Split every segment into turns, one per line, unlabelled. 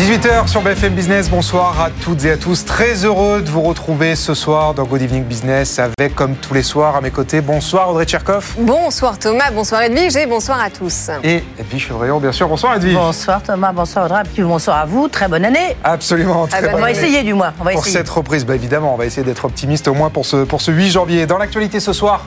18h sur BFM Business, bonsoir à toutes et à tous. Très heureux de vous retrouver ce soir dans Good Evening Business avec, comme tous les soirs, à mes côtés, bonsoir Audrey Tcherkov.
Bonsoir Thomas, bonsoir Edwige et bonsoir à tous.
Et Edwige Chevrillon, bien sûr. Bonsoir Edwige.
Bonsoir Thomas, bonsoir Audrey, puis bonsoir à vous, très bonne année.
Absolument, très
Ah bah,
bonne
On va
année.
essayer du moins, on va
Pour
essayer.
cette reprise, bah évidemment, on va essayer d'être optimiste au moins pour ce, pour ce 8 janvier. Dans l'actualité ce soir,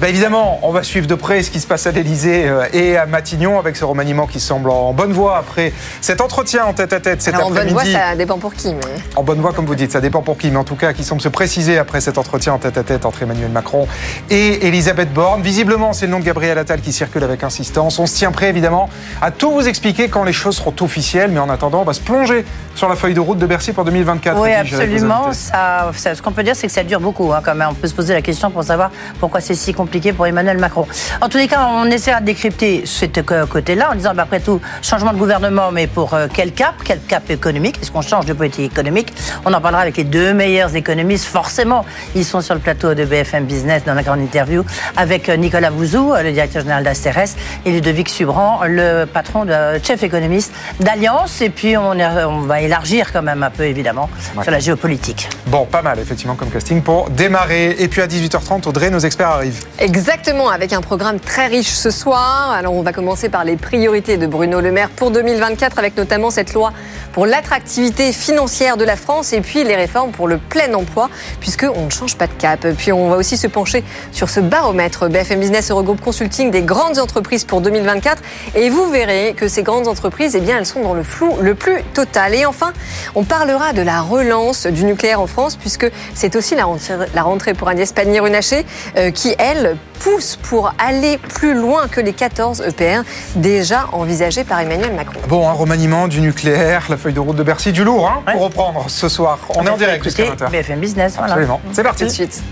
bah évidemment, on va suivre de près ce qui se passe à l'Elysée et à Matignon avec ce remaniement qui semble en bonne voie après cet entretien en tête-à-tête cet
Alors en bonne
après-midi.
voie, ça dépend pour qui. Mais...
En bonne voie, comme vous dites, ça dépend pour qui, mais en tout cas, qui semble se préciser après cet entretien en tête-à-tête entre Emmanuel Macron et Elisabeth Borne. Visiblement, c'est le nom de Gabriel Attal qui circule avec insistance. On se tient prêt, évidemment, à tout vous expliquer quand les choses seront officielles, mais en attendant, on va se plonger sur la feuille de route de Bercy pour 2024.
Oui, absolument. Ça, ça- ce qu'on peut dire, c'est que ça dure beaucoup. hein, quand même. On peut se poser la question pour savoir pourquoi c'est si compliqué pour Emmanuel Macron. En tous les cas, on essaiera de décrypter ce côté-là en disant, bah, après tout, changement de gouvernement, mais pour euh, quel cap? Quel cap économique? Est-ce qu'on change de politique économique? On en parlera avec les deux meilleurs économistes. Forcément, ils sont sur le plateau de BFM Business dans la grande interview avec euh, Nicolas Bouzou, euh, le directeur général d'Asteres, et Ludovic Subran, le patron de chef économiste d'Alliance. Et puis, on, est- on va élargir quand même un peu, évidemment,
Ouais.
sur la géopolitique.
Bon, pas mal, effectivement, comme casting pour démarrer. Et puis à 18h30, Audrey, nos experts arrivent.
Exactement, avec un programme très riche ce soir. Alors on va commencer par les priorités de Bruno Le Maire pour 2024, avec notamment cette loi pour l'attractivité financière de la France et puis les réformes pour le plein emploi, puisqu'on ne change pas de cap. Puis on va aussi se pencher sur ce baromètre BFM Business Eurogroup Consulting des grandes entreprises pour 2024. Et vous verrez que ces grandes entreprises, eh bien, elles sont dans le flou le plus total. Et enfin, on parlera de la relance du nucléaire en France, puisque c'est aussi la rentrée, pour Agnès Pannier-Runacher, euh, qui, elle, pousse pour aller plus loin que les 14 EPR déjà envisagés par Emmanuel Macron.
Bon, un remaniement du nucléaire, la feuille de route de Bercy, du lourd, hein,
Ouais.
pour reprendre ce soir. On est en direct jusqu'à
Écoutez,
20h.
BFM Business, voilà.
Absolument. C'est
Tout de
parti.
suite.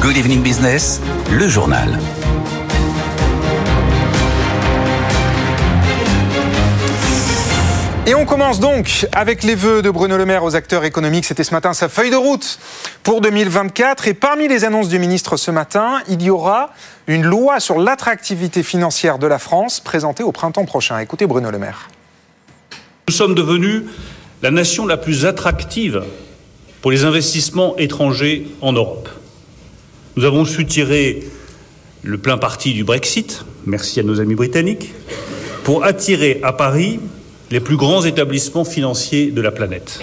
Good evening business, le journal.
Et on commence donc avec les vœux de Bruno Le Maire aux acteurs économiques. C'était ce matin sa feuille de route pour 2024. Et parmi les annonces du ministre ce matin, il y aura une loi sur l'attractivité financière de la France présentée au printemps prochain. Écoutez Bruno Le Maire.
Nous sommes devenus la nation la plus attractive pour les investissements étrangers en Europe. Nous avons su tirer le plein parti du Brexit, merci à nos amis britanniques, pour attirer à Paris les plus grands établissements financiers de la planète.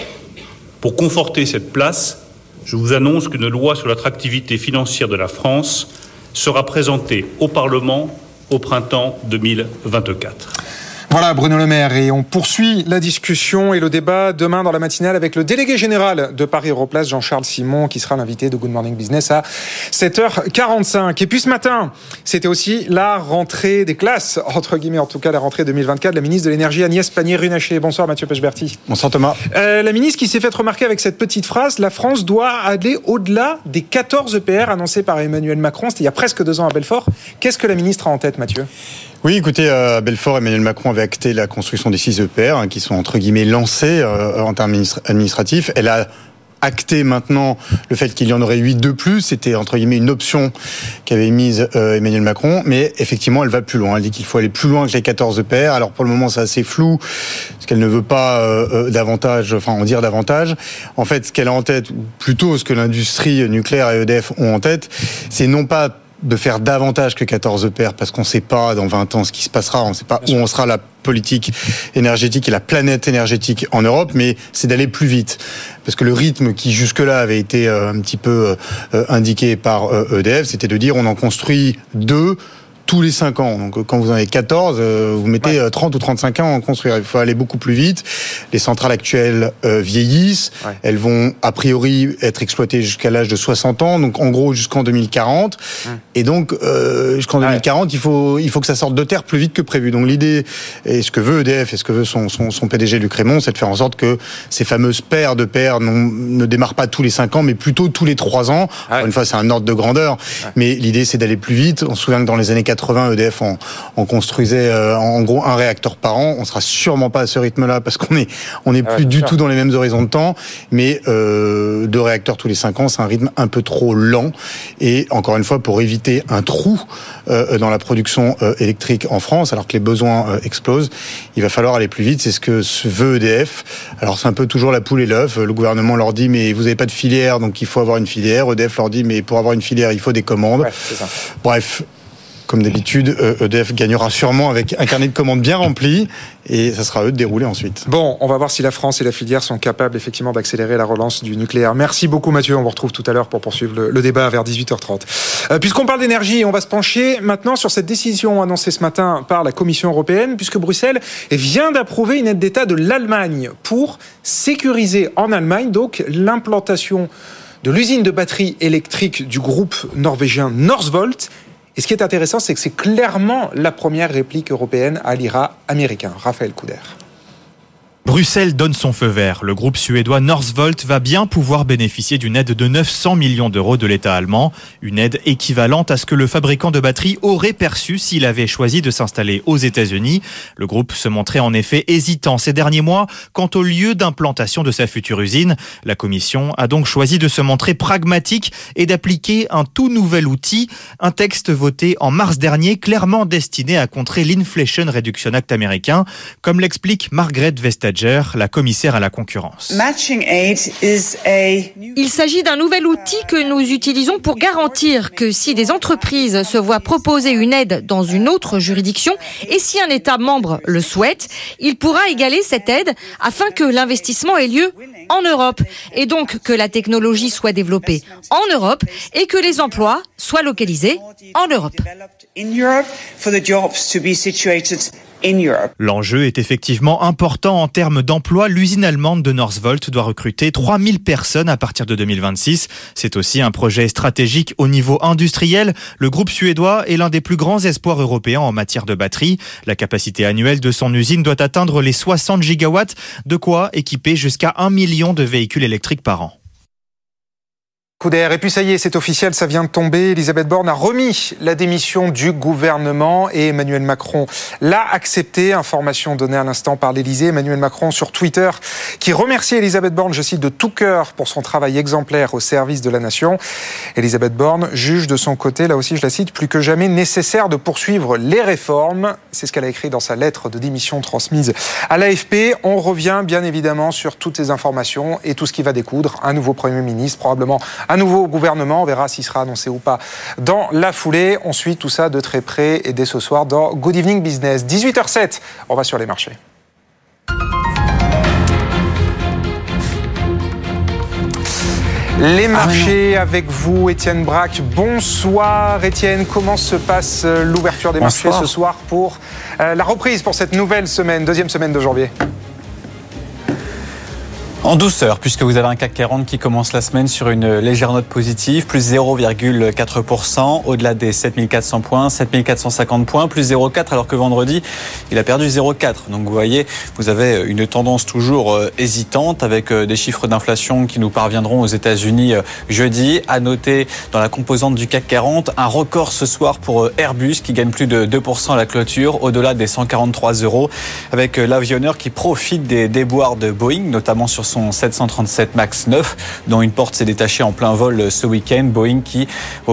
Pour conforter cette place, je vous annonce qu'une loi sur l'attractivité financière de la France sera présentée au Parlement au printemps 2024.
Voilà Bruno Le Maire et on poursuit la discussion et le débat demain dans la matinale avec le délégué général de Paris Europlace, Jean-Charles Simon, qui sera l'invité de Good Morning Business à 7h45. Et puis ce matin, c'était aussi la rentrée des classes, entre guillemets en tout cas la rentrée 2024, la ministre de l'énergie Agnès Pannier-Runacher. Bonsoir Mathieu Pechberti.
Bonsoir Thomas.
Euh, la ministre qui s'est fait remarquer avec cette petite phrase, la France doit aller au-delà des 14 EPR annoncés par Emmanuel Macron, c'était il y a presque deux ans à Belfort. Qu'est-ce que la ministre a en tête Mathieu?
Oui, écoutez, à Belfort, Emmanuel Macron avait acté la construction des 6 EPR hein, qui sont entre guillemets lancés euh, en termes administra- administratifs. Elle a acté maintenant le fait qu'il y en aurait 8 de plus. C'était entre guillemets une option qu'avait mise euh, Emmanuel Macron. Mais effectivement, elle va plus loin. Elle dit qu'il faut aller plus loin que les 14 EPR. Alors pour le moment, c'est assez flou parce qu'elle ne veut pas euh, euh, davantage, enfin en dire davantage. En fait, ce qu'elle a en tête, plutôt ce que l'industrie nucléaire et EDF ont en tête, c'est non pas de faire davantage que 14 EPR parce qu'on ne sait pas dans 20 ans ce qui se passera, on ne sait pas où on sera la politique énergétique et la planète énergétique en Europe, mais c'est d'aller plus vite. Parce que le rythme qui jusque-là avait été euh, un petit peu euh, indiqué par euh, EDF, c'était de dire on en construit deux tous les 5 ans. Donc quand vous en avez 14, euh, vous mettez euh, 30 ou 35 ans à en construire. Il faut aller beaucoup plus vite. les centrales actuelles euh, vieillissent. Elles vont a priori être exploitées jusqu'à l'âge de 60 ans, donc en gros jusqu'en 2040. Hum. Et donc euh, jusqu'en 2040, il faut il faut que ça sorte de terre plus vite que prévu. Donc l'idée et ce que veut EDF et ce que veut son, son, son PDG Luc Raymond, c'est de faire en sorte que ces fameuses paires de paires ne démarrent pas tous les 5 ans, mais plutôt tous les 3 ans. Une fois, c'est un ordre de grandeur, mais l'idée c'est d'aller plus vite. On se souvient que dans les années 80, EDF en, en construisait euh, en gros un réacteur par an. On sera sûrement pas à ce rythme-là parce qu'on est on est ah plus du tout dans les mêmes horizons de temps, mais euh, deux réacteurs tous les cinq ans, c'est un rythme un peu trop lent. Et encore une fois, pour éviter un trou euh, dans la production euh, électrique en France, alors que les besoins explosent, il va falloir aller plus vite. C'est ce que veut EDF. Alors c'est un peu toujours la poule et l'œuf. Le gouvernement leur dit mais vous n'avez pas de filière, donc il faut avoir une filière. EDF leur dit mais pour avoir une filière, il faut des commandes. Bref, comme d'habitude, EDF gagnera sûrement avec un carnet de commandes bien rempli et ça sera à eux de dérouler ensuite.
Bon, on va voir si la France et la filière sont capables effectivement d'accélérer la relance du nucléaire. Merci beaucoup Mathieu, on vous retrouve tout à l'heure pour poursuivre le, débat vers 18h30. Euh, puisqu'on parle d'énergie, on va se pencher maintenant sur cette décision annoncée ce matin par la Commission européenne, puisque Bruxelles vient d'approuver une aide d'État de l'Allemagne pour sécuriser en Allemagne donc l'implantation de l'usine de batterie électrique du groupe norvégien Northvolt et ce qui est intéressant, c'est que c'est clairement la première réplique européenne à l'IRA américain. Raphaël Couder.
Bruxelles donne son feu vert. Le groupe suédois Northvolt va bien pouvoir bénéficier d'une aide de 900 millions d'euros de l'État allemand, une aide équivalente à ce que le fabricant de batteries aurait perçu s'il avait choisi de s'installer aux États-Unis. Le groupe se montrait en effet hésitant ces derniers mois quant au lieu d'implantation de sa future usine. La Commission a donc choisi de se montrer pragmatique et d'appliquer un tout nouvel outil, un texte voté en mars dernier clairement destiné à contrer l'Inflation Reduction Act américain, comme l'explique Margaret Vestager la commissaire à la concurrence.
Il s'agit d'un nouvel outil que nous utilisons pour garantir que si des entreprises se voient proposer une aide dans une autre juridiction et si un État membre le souhaite, il pourra égaler cette aide afin que l'investissement ait lieu en Europe et donc que la technologie soit développée en Europe et que les emplois soient localisés en Europe.
L'enjeu est effectivement important en termes d'emploi. L'usine allemande de Northvolt doit recruter 3000 personnes à partir de 2026. C'est aussi un projet stratégique au niveau industriel. Le groupe suédois est l'un des plus grands espoirs européens en matière de batterie. La capacité annuelle de son usine doit atteindre les 60 gigawatts, de quoi équiper jusqu'à 1 million de véhicules électriques par an.
Coup d'air. Et puis ça y est, c'est officiel, ça vient de tomber. Elisabeth Borne a remis la démission du gouvernement et Emmanuel Macron l'a accepté. Information donnée à l'instant par l'Elysée. Emmanuel Macron sur Twitter qui remercie Elisabeth Borne, je cite, de tout cœur pour son travail exemplaire au service de la nation. Elisabeth Borne juge de son côté, là aussi je la cite, plus que jamais nécessaire de poursuivre les réformes. C'est ce qu'elle a écrit dans sa lettre de démission transmise à l'AFP. On revient bien évidemment sur toutes ces informations et tout ce qui va découdre. Un nouveau Premier ministre, probablement un nouveau gouvernement. On verra s'il sera annoncé ou pas dans la foulée. On suit tout ça de très près et dès ce soir dans Good Evening Business. 18h07, on va sur les marchés. Les ah, marchés avec vous, Étienne Braque. Bonsoir Étienne, comment se passe euh, l'ouverture des marchés ce soir pour euh, la reprise pour cette nouvelle semaine, deuxième semaine de janvier?
En douceur, puisque vous avez un CAC 40 qui commence la semaine sur une légère note positive, plus 0,4%, au-delà des 7400 points, 7450 points, plus 0,4, alors que vendredi, il a perdu 0,4. Donc vous voyez, vous avez une tendance toujours euh, hésitante, avec euh, des chiffres d'inflation qui nous parviendront aux États-Unis euh, jeudi. À noter dans la composante du CAC 40, un record ce soir pour Airbus, qui gagne plus de 2% à la clôture, au-delà des 143 euros, avec l'avionneur qui profite des déboires de Boeing, notamment sur son 737 MAX 9, dont une porte s'est détachée en plein vol ce week-end. Boeing qui,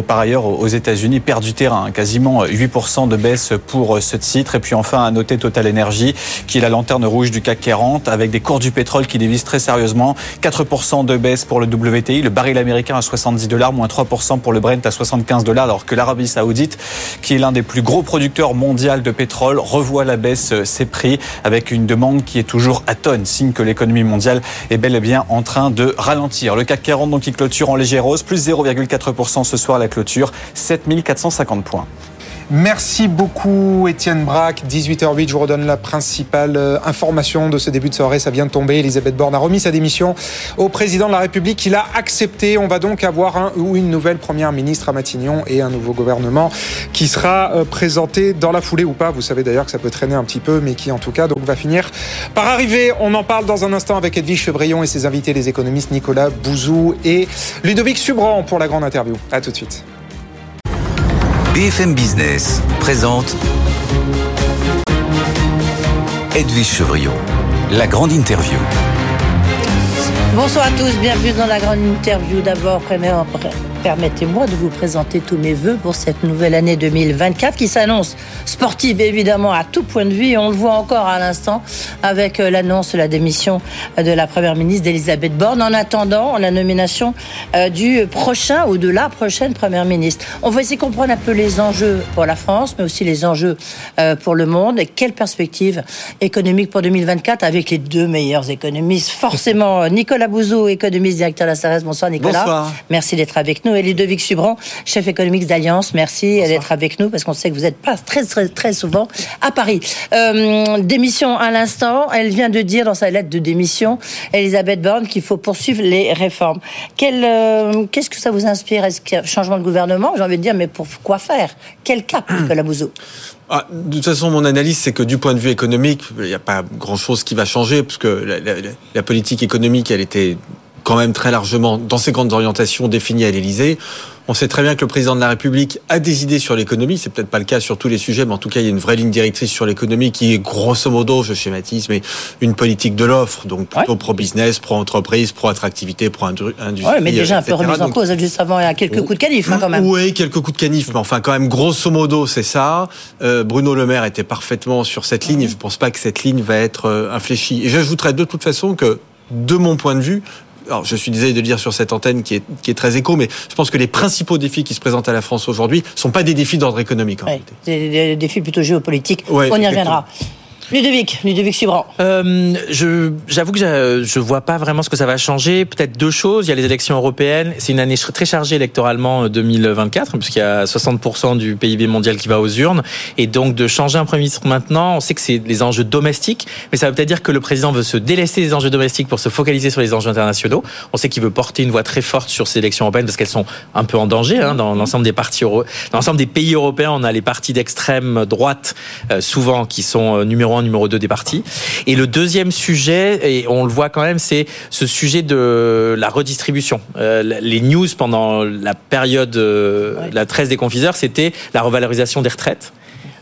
par ailleurs, aux États-Unis, perd du terrain, quasiment 8% de baisse pour ce titre. Et puis enfin, à noter Total Energy, qui est la lanterne rouge du CAC 40, avec des cours du pétrole qui dévisent très sérieusement. 4% de baisse pour le WTI, le baril américain à 70 dollars, moins 3% pour le Brent à 75 dollars, alors que l'Arabie Saoudite, qui est l'un des plus gros producteurs mondial de pétrole, revoit la baisse ses prix avec une demande qui est toujours à tonnes, signe que l'économie mondiale est bel et bien en train de ralentir. Le CAC 40 donc qui clôture en légère hausse, plus 0,4% ce soir à la clôture, 7450 points.
Merci beaucoup Étienne Braque. 18h08, je vous redonne la principale euh, information de ce début de soirée. Ça vient de tomber. Elisabeth Borne a remis sa démission au président de la République. Il a accepté. On va donc avoir une nouvelle première ministre à Matignon et un nouveau gouvernement qui sera euh, présenté dans la foulée ou pas. Vous savez d'ailleurs que ça peut traîner un petit peu, mais qui en tout cas donc va finir par arriver. On en parle dans un instant avec Edwige Chevrillon et ses invités, les économistes Nicolas Bouzou et Ludovic Subran pour la grande interview. À tout de suite.
BFM Business présente Edwige Chevrillon, la grande interview.
Bonsoir à tous, bienvenue dans la grande interview. D'abord, permettez-moi de vous présenter tous mes voeux pour cette nouvelle année 2024 qui s'annonce sportive évidemment à tout point de vue. Et on le voit encore à l'instant avec euh, l'annonce de la démission de la première ministre d'Elisabeth Borne en attendant la nomination euh, du prochain ou de la prochaine première ministre. On va essayer de comprendre un peu les enjeux pour la France, mais aussi les enjeux euh, pour le monde. Et quelle perspective économique pour 2024 avec les deux meilleurs économistes? Forcément, Nicolas Bouzou, économiste, directeur de la CRS. Bonsoir Nicolas.
Bonsoir.
Merci d'être avec nous. Et Ludovic Subran, chef économique d'Alliance. Merci d'être avec nous parce qu'on sait que vous n'êtes pas très, très, très souvent à Paris. Euh, démission à l'instant. Elle vient de dire dans sa lettre de démission, Elisabeth Borne, qu'il faut poursuivre les réformes. Euh, Qu'est-ce que ça vous inspire? Est-ce qu'il y a un changement de gouvernement? J'ai envie de dire, mais pour quoi faire? Quel cap, Nicolas Bouzou?
Ah, de toute façon, mon analyse, c'est que du point de vue économique, il n'y a pas grand-chose qui va changer, parce que la, la, la, politique économique, elle était quand même très largement dans ses grandes orientations définies à l'Élysée. On sait très bien que le président de la République a des idées sur l'économie. C'est peut-être pas le cas sur tous les sujets, mais en tout cas, il y a une vraie ligne directrice sur l'économie qui est grosso modo, je schématise, mais une politique de l'offre, donc plutôt ouais. pro-business, pro-entreprise, pro-attractivité, pro-industrie.
Oui, mais déjà un peu remise en cause, juste avant, il y a quelques coups de canif hein, quand même.
Oui, quelques coups de canif, mais enfin quand même, grosso modo, c'est ça. Euh, Bruno Le Maire était parfaitement sur cette ligne, et je pense pas que cette ligne va être euh, infléchie. Et j'ajouterais de toute façon que de mon point de vue, alors je suis désolé de le dire sur cette antenne qui est, qui est très écho, mais je pense que les principaux défis qui se présentent à la France aujourd'hui ne sont pas des défis d'ordre économique. En
ouais, des, des, défis plutôt géopolitiques. Ouais, On y reviendra. Ludovic, Ludovic Subran.
Euh, je, j'avoue que je, je vois pas vraiment ce que ça va changer. Peut-être deux choses. Il y a les élections européennes. C'est une année très chargée électoralement 2024, puisqu'il y a 60% du PIB mondial qui va aux urnes. Et donc, de changer un Premier ministre maintenant, on sait que c'est les enjeux domestiques, mais ça veut peut-être dire que le président veut se délaisser des enjeux domestiques pour se focaliser sur les enjeux internationaux. On sait qu'il veut porter une voix très forte sur ces élections européennes parce qu'elles sont un peu en danger. Hein, dans l'ensemble des partis dans l'ensemble des pays européens, on a les partis d'extrême droite, euh, souvent, qui sont euh, numéro un, numéro 2 des partis. Et le deuxième sujet, et on le voit quand même, c'est ce sujet de la redistribution. Euh, les news pendant la période, euh, ouais. la 13 des confiseurs, c'était la revalorisation des retraites.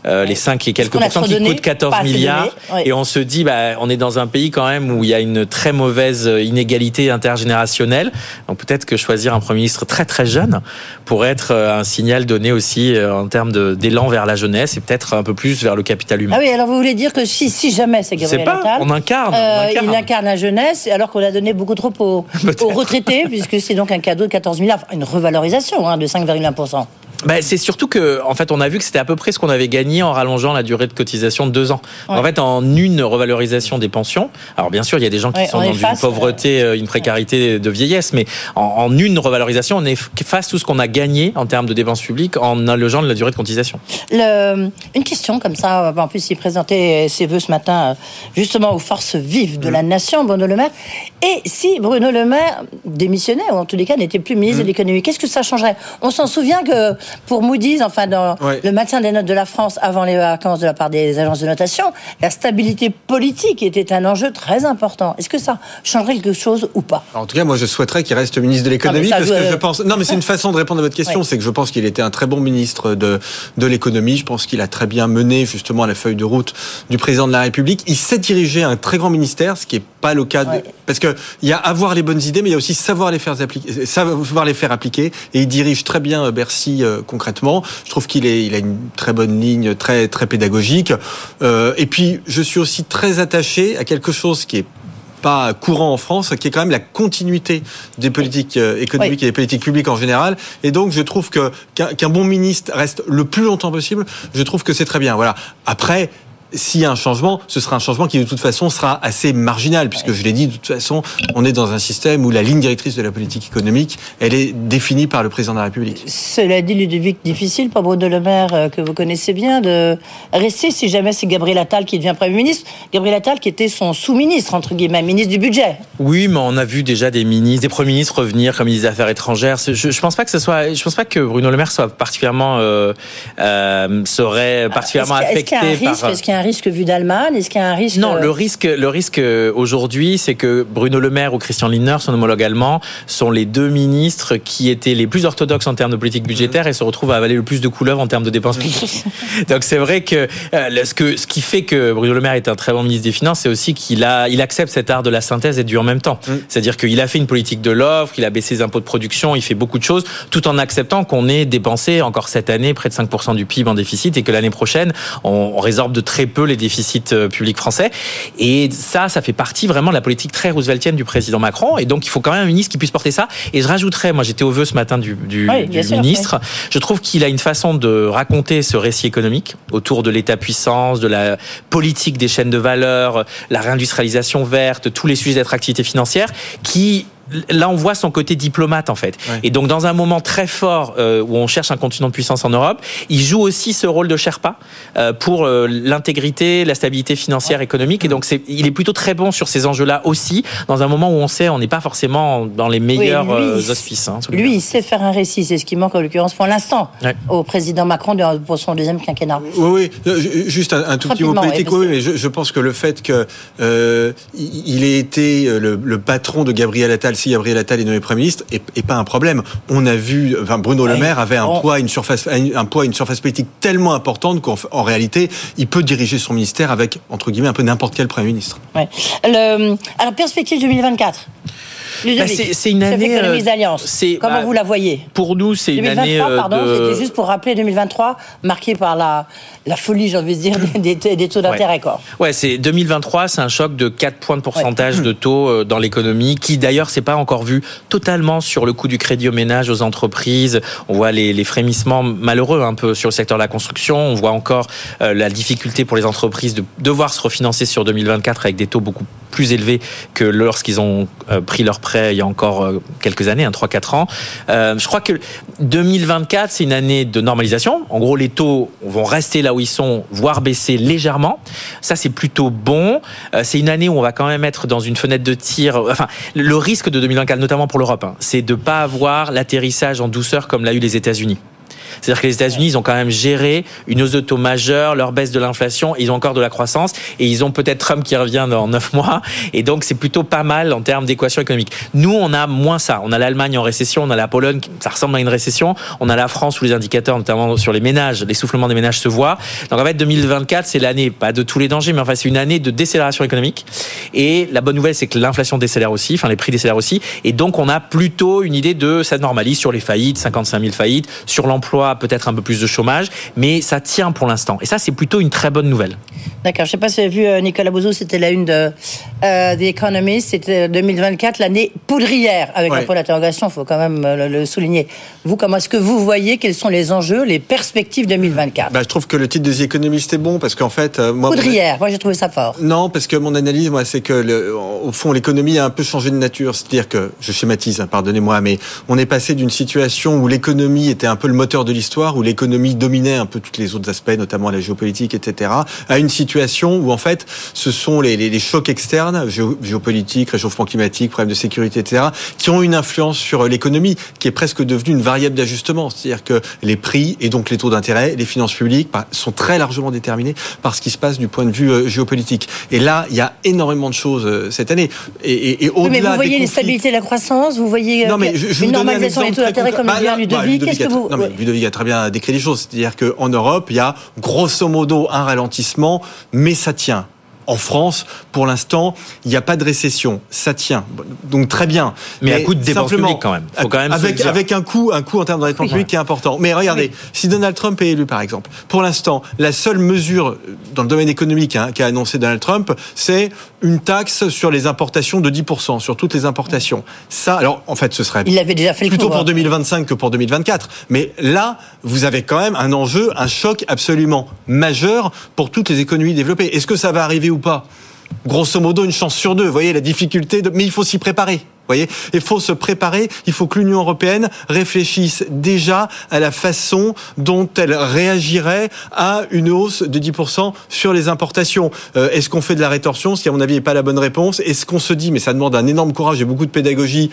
Euh, les 5 et quelques pourcents qui coûtent 14 milliards. Oui. Et on se dit, bah, on est dans un pays quand même où il y a une très mauvaise inégalité intergénérationnelle. Donc peut-être que choisir un Premier ministre très très jeune pourrait être euh, un signal donné aussi euh, en termes d'élan vers la jeunesse et peut-être un peu plus vers le capital humain.
Ah oui, alors vous voulez dire que si, si jamais c'est Gabriel
pas,
Attal,
on incarne,
euh,
on incarne.
il incarne la jeunesse alors qu'on a donné beaucoup trop aux, aux retraités puisque c'est donc un cadeau de 14 milliards, une revalorisation hein, de 5,1%.
Ben, c'est surtout que, en fait, on a vu que c'était à peu près ce qu'on avait gagné en rallongeant la durée de cotisation de deux ans. Ouais. En fait, en une revalorisation des pensions. Alors, bien sûr, il y a des gens qui ouais, sont dans une pauvreté, euh, une précarité de vieillesse, mais en, en, une revalorisation, on efface tout ce qu'on a gagné en termes de dépenses publiques en allogeant la durée de cotisation.
Le, une question comme ça, en plus, il présentait ses vœux ce matin, justement, aux forces vives de mmh. la nation, Bruno Le Maire. Et si Bruno Le Maire démissionnait, ou en tous les cas n'était plus ministre mmh. de l'économie, qu'est-ce que ça changerait? On s'en souvient que pour Moody's, enfin dans ouais. le maintien des notes de la France avant les vacances de la part des agences de notation, la stabilité politique était un enjeu très important. Est-ce que ça changerait quelque chose ou pas?
En tout cas, moi je souhaiterais qu'il reste ministre de l'économie parce que je pense. Non, mais c'est une façon de répondre à votre question, ouais. c'est que je pense qu'il était un très bon ministre de de l'économie. Je pense qu'il a très bien mené justement la feuille de route du président de la République. Il sait diriger un très grand ministère, ce qui est pas le cas de... parce que il y a avoir les bonnes idées, mais il y a aussi savoir les faire appliquer, savoir les faire appliquer. Et il dirige très bien Bercy concrètement. Je trouve qu'il il a une très bonne ligne, très très pédagogique. Euh, et puis, je suis aussi très attaché à quelque chose qui est pas courant en France, qui est quand même la continuité des politiques économiques oui. et des politiques publiques en général. Et donc, je trouve que qu'un qu bon ministre reste le plus longtemps possible. Je trouve que c'est très bien. Voilà. Après, s'il y a un changement, ce sera un changement qui de toute façon sera assez marginal, puisque je l'ai dit, de toute façon, on est dans un système où la ligne directrice de la politique économique, elle est définie par le président de la République.
Cela dit, Ludovic, difficile pour Bruno Le Maire, euh, que vous connaissez bien, de rester si jamais c'est Gabriel Attal qui devient Premier ministre. Gabriel Attal qui était son sous-ministre, entre guillemets, ministre du budget.
Oui, mais on a vu déjà des ministres, des premiers ministres revenir comme ministre des Affaires étrangères. Je, je pense pas que ce soit, je pense pas que Bruno Le Maire soit particulièrement euh, euh, serait particulièrement
est-ce
affecté
qu'il y a un risque,
par.
Risque vu d'Allemagne? Est-ce qu'il y a un risque
Non, le risque, le risque euh, aujourd'hui, c'est que Bruno Le Maire ou Christian Lindner, son homologue allemand, sont les deux ministres qui étaient les plus orthodoxes en termes de politique budgétaire et se retrouvent à avaler le plus de couleuvres en termes de dépenses publiques. Donc c'est vrai que euh, ce que ce qui fait que Bruno Le Maire est un très bon ministre des Finances, c'est aussi qu'il a il accepte cet art de la synthèse et du en même temps. C'est-à-dire qu'il a fait une politique de l'offre, il a baissé les impôts de production, il fait beaucoup de choses, tout en acceptant qu'on ait dépensé encore cette année près de 5% du PIB en déficit et que l'année prochaine on, on résorbe de très peu les déficits euh, publics français. Et ça, ça fait partie vraiment de la politique très rooseveltienne du président Macron. Et donc il faut quand même un ministre qui puisse porter ça. Et je rajouterais, moi j'étais au vœu ce matin du, du,
Oui,
du
bien sûr,
ministre. Je trouve qu'il a une façon de raconter ce récit économique autour de l'État-puissance, de la politique des chaînes de valeur, la réindustrialisation verte, tous les sujets d'attractivité financière, qui Là, on voit son côté diplomate en fait. Et donc, dans un moment très fort euh, où on cherche un continent de puissance en Europe, il joue aussi ce rôle de Sherpa euh, pour euh, l'intégrité, la stabilité financière, économique. Et donc, il est plutôt très bon sur ces enjeux-là aussi, dans un moment où on sait, on n'est pas forcément dans les meilleurs
Oui, lui,
euh,
il-
auspices. hein,
Lui, il sait faire un récit, c'est ce qui manque en l'occurrence pour l'instant
Ouais.
au président Macron pour son deuxième quinquennat.
Oui, oui. Ju- Juste un, un tout petit mot politique.
oui,
mais je, je pense que le fait que euh, il il ait été le, le patron de Gabriel Attal, si Gabriel Attal est nommé Premier ministre, est, est pas un problème. On a vu, enfin Bruno Le. Maire avait un
On-
poids, une surface, un, poids, une surface politique tellement importante qu'en en réalité, il peut diriger son ministère avec entre guillemets un peu n'importe quel Premier ministre.
Ouais. Le, alors, perspective 2024.
Bah, c'est- c'est une année,
économiste
euh,
d'Alliance.
c'est-
Comment
bah,
vous la voyez
Pour nous, c'est une
2023,
année euh,
pardon,
de...
c'était juste pour rappeler 2023, marqué par la, la folie, j'ai envie de dire, des, taux d'intérêt. quoi.
Ouais, c'est 2023, c'est un choc de 4 points de pourcentage de taux euh, dans l'économie, qui d'ailleurs s'est pas encore vu totalement sur le coût du crédit aux ménages, aux entreprises. On voit les, les frémissements malheureux un peu sur le secteur de la construction. On voit encore euh, la difficulté pour les entreprises de devoir se refinancer sur 2024 avec des taux beaucoup plus élevés que lorsqu'ils ont euh, pris leur prêt il y a encore euh, quelques années, hein, 3-4 ans. Euh, je crois que 2024, c'est une année de normalisation. En gros, les taux vont rester là où ils sont, voire baisser légèrement. Ça, c'est plutôt bon. C'est une année où on va quand même être dans une fenêtre de tir. Enfin, le risque de 2024, notamment pour l'Europe, hein, c'est de pas avoir l'atterrissage en douceur comme l'a eu les États-Unis. C'est-à-dire que les États-Unis, ils ont quand même géré une hausse de taux majeure, leur baisse de l'inflation, ils ont encore de la croissance et ils ont peut-être Trump qui revient dans neuf mois. Et donc, c'est plutôt pas mal en termes d'équation économique. Nous, on a moins ça. On a l'Allemagne en récession, on a la Pologne, ça ressemble à une récession. On a la France où les indicateurs, notamment sur les ménages, l'essoufflement des ménages se voit. Donc, en fait, 2024, c'est l'année, pas de tous les dangers, mais enfin, c'est une année de décélération économique. Et la bonne nouvelle, c'est que l'inflation décélère aussi, enfin, les prix décélèrent aussi. Et donc, on a plutôt une idée de ça normalise sur les faillites, 55 000 faillites, sur l'emploi, peut-être un peu plus de chômage, mais ça tient pour l'instant. Et ça, c'est plutôt une très bonne nouvelle.
D'accord, je ne sais pas si vous avez vu euh, Nicolas Bozo, c'était la une de euh, The Economist, c'était 2024, l'année poudrière, avec
Ouais.
un point d'interrogation, il faut quand même euh, le, le souligner. Vous, comment est-ce que vous voyez, quels sont les enjeux, les perspectives 2024
Bah, je trouve que le titre des économistes est bon parce qu'en fait, euh, moi,
Poudrière, moi j'ai trouvé ça fort.
Non, parce que mon analyse, moi, c'est que le- au fond, l'économie a un peu changé de nature. C'est-à-dire que, je schématise, hein, pardonnez-moi, mais on est passé d'une situation où l'économie était un peu le moteur de l'histoire, où l'économie dominait un peu tous les autres aspects, notamment la géopolitique, etc., à une situation où en fait, ce sont les, les- les chocs externes, géo- géopolitique, réchauffement climatique, problèmes de sécurité, etc., qui ont une influence sur l'économie, qui est presque devenue une variable d'ajustement. C'est-à-dire que les prix et donc les taux d'intérêt, les finances publiques bah, sont très largement déterminés par ce qui se passe du point de vue euh, géopolitique. Et là, il y a énormément de choses euh, cette année. Et, et, et
Oui, mais vous voyez stabilités de la croissance, vous voyez euh,
non, mais je, je
une normalisation des taux d'intérêt comme
Bah,
Ludovic.
bah,
Qu'est-ce que
a-
vous...
Non, mais Ludovic a très bien décrit les choses. C'est-à-dire qu'en Europe, il y a grosso modo un ralentissement, mais ça tient. En France, pour l'instant, il n'y a pas de récession. Ça tient. Donc très bien.
Mais, à coup de dépenses publiques quand même.
Faut quand même avec, avec un coût, un coût en termes de dépenses publiques qui est important. Mais regardez, si Donald Trump est élu, par exemple, pour l'instant, la seule mesure dans le domaine économique hein, qu'a annoncé Donald Trump, c'est une taxe sur les importations de 10%, sur toutes les importations. Ça, alors en fait, ce serait
il avait déjà fait
plutôt pour 2025
hein.
que pour 2024. Mais là, vous avez quand même un enjeu, un choc absolument majeur pour toutes les économies développées. Est-ce que ça va arriver ou pas Grosso modo, une chance sur deux. Vous voyez la difficulté, mais il faut s'y préparer. Voyez, il faut se préparer. Il faut que l'Union européenne réfléchisse déjà à la façon dont elle réagirait à une hausse de 10% sur les importations. Euh, Est-ce qu'on fait de la rétorsion, ce qui à mon avis n'est pas la bonne réponse Est-ce qu'on se dit, mais ça demande un énorme courage et beaucoup de pédagogie,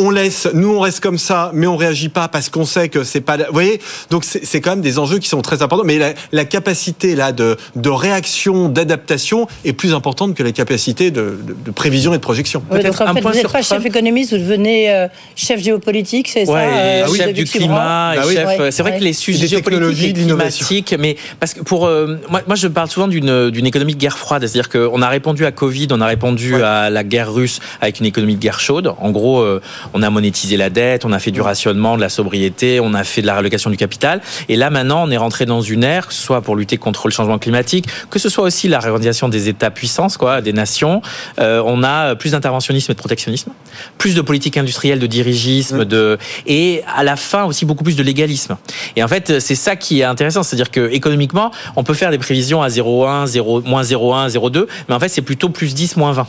on laisse, nous on reste comme ça, mais on réagit pas parce qu'on sait que c'est pas. Vous voyez, donc c'est quand même des enjeux qui sont très importants. Mais la, la capacité là de, de réaction, d'adaptation est plus importante que la capacité de, de, de prévision et de projection.
Oui, donc en fait, vous n'êtes pas chef économiste, vous devenez euh, chef géopolitique, c'est
ouais,
ça
euh,
vous
chef
avez
du climat,
oui.
chef.
Ouais,
c'est vrai
ouais.
que les sujets géopolitiques et climatiques, mais parce que pour euh, moi, moi, je parle souvent d'une d'une économie de guerre froide, c'est-à-dire qu'on a répondu à Covid, on a répondu à la guerre russe avec une économie de guerre chaude. En gros, euh, on a monétisé la dette, on a fait du rationnement, de la sobriété, on a fait de la rélocation du capital, et là maintenant, on est rentré dans une ère, que ce soit pour lutter contre le changement climatique, que ce soit aussi la réorganisation des États puissances, quoi, des nations. Euh, on a plus d'interventionnisme et de protectionnisme, plus de politique industrielle, de dirigisme, de et à la fin aussi beaucoup plus de légalisme. Et en fait, c'est ça qui est intéressant, c'est-à-dire que économiquement, on peut faire des prévisions à 0,1, 0, moins 0,1, 0,2, mais en fait, c'est plutôt plus 10, moins 20.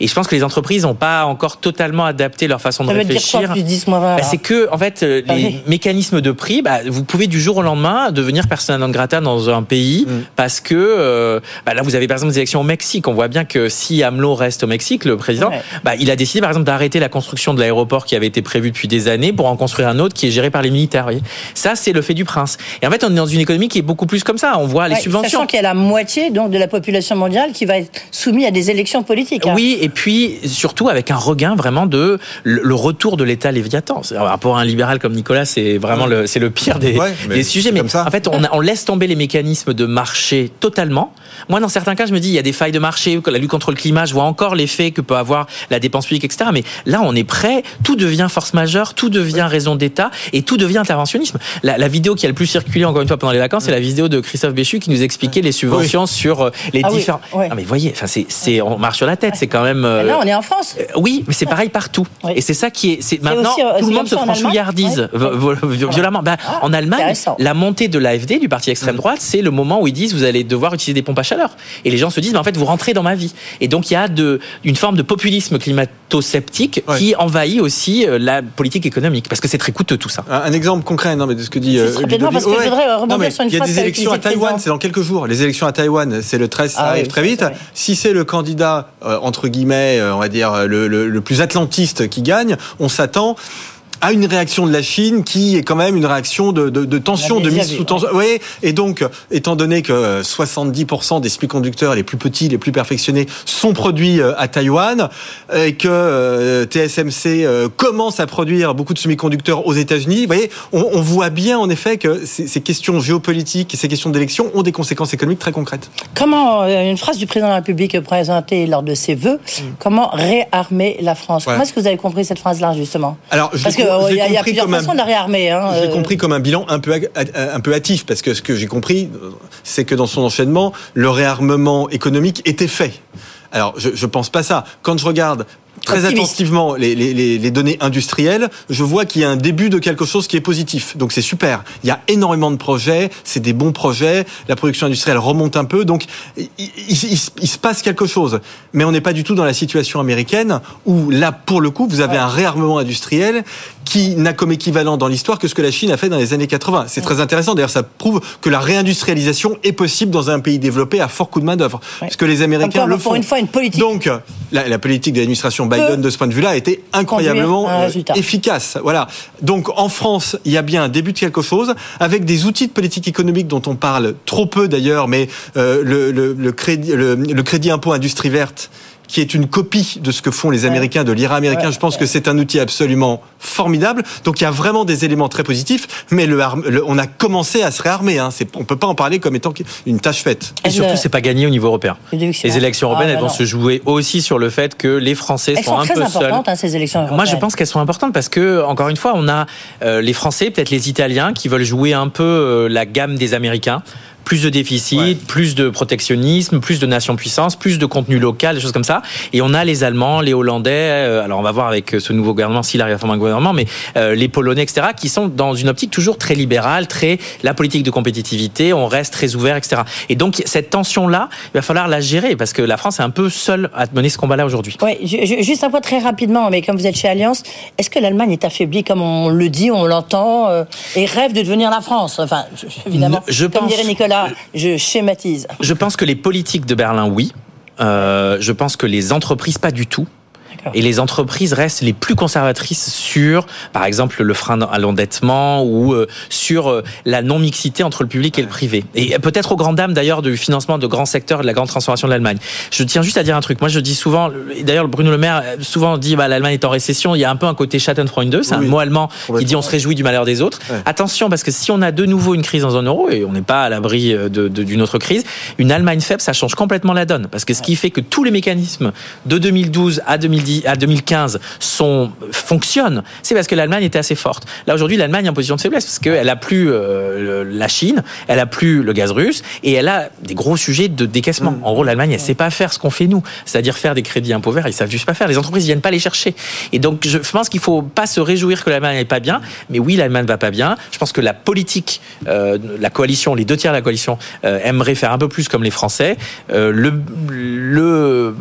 Et je pense que les entreprises n'ont pas encore totalement adapté leur façon
Ça
de
veut dire
réfléchir.
quoi, plus 10 moins 20
Bah, c'est que en fait euh,
Ah
les
oui.
mécanismes de prix, bah, vous pouvez du jour au lendemain devenir persona non grata dans un pays
Mm.
parce que euh, bah, là vous avez par exemple des élections au Mexique. On voit bien que si AMLO reste au Mexique, le président,
Ouais.
bah, il a décidé par exemple d'arrêter la construction de l'aéroport qui avait été prévu depuis des années pour en construire un autre qui est géré par les militaires. voyez. Ça c'est le fait du prince. Et en fait on est dans une économie qui est beaucoup plus comme ça. On voit les
Ouais,
subventions.
Sachant qu'il y a la moitié donc de la population mondiale qui va être soumise à des élections politiques. hein.
Oui, et puis surtout avec un regain vraiment de le, retour de l'État Léviathan. Pour un libéral comme Nicolas, c'est vraiment le, c'est le pire des,
Ouais, mais
des sujets. Mais
comme ça.
en fait, on, on laisse tomber les mécanismes de marché totalement. Moi, dans certains cas, je me dis, il y a des failles de marché, la lutte contre le climat, je vois encore l'effet que peut avoir la dépense publique, etc. Mais là, on est prêt, tout devient force majeure, tout devient raison d'État et tout devient interventionnisme. La, la vidéo qui a le plus circulé, encore une fois, pendant les vacances, c'est la vidéo de Christophe Béchu qui nous expliquait les subventions sur euh, les
Ah oui,
différents.
ouais.
Non, mais voyez, enfin, c'est, c'est, on marche sur la tête, c'est quand même. euh,
Là, on est en France.
euh, Oui, mais c'est pareil partout.
Oui.
Et c'est ça qui est. C'est maintenant
aussi, euh,
tout le monde se franchouillardise violemment. Ben,
Ah,
en Allemagne, la montée de l'AFD, du parti extrême droite, c'est le moment où ils disent vous allez devoir utiliser des pompes à chaleur. Et les gens se disent mais en fait vous rentrez dans ma vie. Et donc il y a de, une forme de populisme climato-sceptique
Ouais.
qui envahit aussi euh, la politique économique parce que c'est très coûteux tout ça.
Un, un exemple concret non, mais de ce que dit
Juste
euh,
rapidement,
Ludovic.
parce que je voudrais, rebondir
Non, mais
sur une
Il y a des élections à Taïwan, c'est dans quelques jours. Les élections à Taïwan, c'est le 13, ça
Ah
arrive
oui,
très vite.
vrai.
Si c'est le candidat, euh, entre guillemets, euh, on va dire, le, le- le plus atlantiste qui gagne, on s'attend à une réaction de la Chine qui est quand même une réaction de, de, de tension, de mise sous tension. Oui, et donc, étant donné que euh, 70% des semi-conducteurs les plus petits, les plus perfectionnés sont produits euh, à Taïwan, et que euh, TSMC euh, commence à produire beaucoup de semi-conducteurs aux États-Unis, vous voyez, on, on voit bien en effet que ces, ces questions géopolitiques et ces questions d'élection ont des conséquences économiques très concrètes.
Comment, une phrase du président de la République présentée lors de ses vœux, comment réarmer la France?
Mm. Ouais.
Comment est-ce que vous avez compris cette phrase-là, justement?
Alors, je
Parce
l'ai l'ai
y, a- il y a
compris
plusieurs
comme un-
façons de la réarmer. Hein,
l'ai
euh,
compris comme un bilan un peu, un peu hâtif, parce que ce que j'ai compris, c'est que dans son enchaînement, le réarmement économique était fait. Alors, je, je pense pas ça. Quand je regarde très attentivement les, les- les- données industrielles, je vois qu'il y a un début de quelque chose qui est positif. Donc c'est super. Il y a énormément de projets, c'est des bons projets. La production industrielle remonte un peu, donc il, il- il- il se passe quelque chose. Mais on n'est pas du tout dans la situation américaine où là, pour le coup, vous avez un réarmement industriel qui n'a comme équivalent dans l'histoire que ce que la Chine a fait dans les années 80. C'est très intéressant. D'ailleurs, ça prouve que la réindustrialisation est possible dans un pays développé à fort coût de main d'œuvre, parce que les Américains
Encore
le
pour
font.
une fois une politique.
Donc, la, la politique de l'administration Biden de ce point de vue-là a été incroyablement euh, efficace. Voilà. Donc, en France, il y a bien un début de quelque chose avec des outils de politique économique dont on parle trop peu d'ailleurs, mais euh, le, le- le crédit, le, le crédit impôt industrie verte qui est une copie de ce que font les Américains, de l'IRA américain. Je pense que c'est un outil absolument formidable. Donc il y a vraiment des éléments très positifs, mais le, on a commencé à se réarmer. Hein. On peut pas en parler comme étant une tâche faite.
Et surtout, c'est pas gagné au niveau européen. Les élections européennes, ah, elles vont se jouer aussi sur le fait que les Français
sont,
un peu
seuls. Hein, ces élections européennes.
Moi, je pense qu'elles sont importantes parce que, encore une fois, on a euh, les Français, peut-être les Italiens, qui veulent jouer un peu euh, la gamme des Américains plus de déficit, plus de protectionnisme, plus de nation-puissance, plus de contenu local, des choses comme ça. Et on a les Allemands, les Hollandais, euh, alors on va voir avec ce nouveau gouvernement s'il arrive à former un gouvernement, mais euh, les Polonais, etc., qui sont dans une optique toujours très libérale, très la politique de compétitivité, on reste très ouvert, etc. Et donc cette tension-là, il va falloir la gérer parce que la France est un peu seule à mener ce combat-là aujourd'hui.
Oui, juste un point très rapidement, mais comme vous êtes chez Alliance, est-ce que l'Allemagne est affaiblie comme on le dit, on l'entend, euh, et rêve de devenir la France? Enfin, évidemment, je comme dirait Nicolas je schématise.
Je pense que les politiques de Berlin, oui. Euh, je pense que les entreprises, pas du tout. Et les entreprises restent les plus conservatrices sur, par exemple, le frein à l'endettement ou euh, sur euh, la non-mixité entre le public et le privé. Et peut-être aux grandes dames d'ailleurs du financement de grands secteurs de la grande transformation de l'Allemagne. Je tiens juste à dire un truc. Moi, je dis souvent, d'ailleurs, Bruno Le Maire souvent dit bah, l'Allemagne est en récession. Il y a un peu un côté Schadenfreude 2, c'est un mot allemand qui dit on se réjouit du malheur des autres. Attention, parce que si on a de nouveau une crise dans un euro, et on n'est pas à l'abri euh, d'une autre crise, une Allemagne faible, ça change complètement la donne. Parce que ce qui fait que tous les mécanismes de 2012 à 2010 à 2015 sont, fonctionnent, c'est parce que l'Allemagne était assez forte. Là, aujourd'hui, l'Allemagne est en position de faiblesse parce qu'elle a plus euh, la Chine, elle a plus le gaz russe et elle a des gros sujets de décaissement. Mm. En gros, l'Allemagne, elle sait pas faire ce qu'on fait nous, c'est-à-dire faire des crédits impôts verts, ils savent juste pas faire. Les entreprises viennent pas les chercher. Et donc, je pense qu'il faut pas se réjouir que l'Allemagne n'est pas bien, mais oui, l'Allemagne va pas bien. Je pense que la politique, euh, la coalition, les deux tiers de la coalition euh, aimeraient faire un peu plus comme les Français. le, le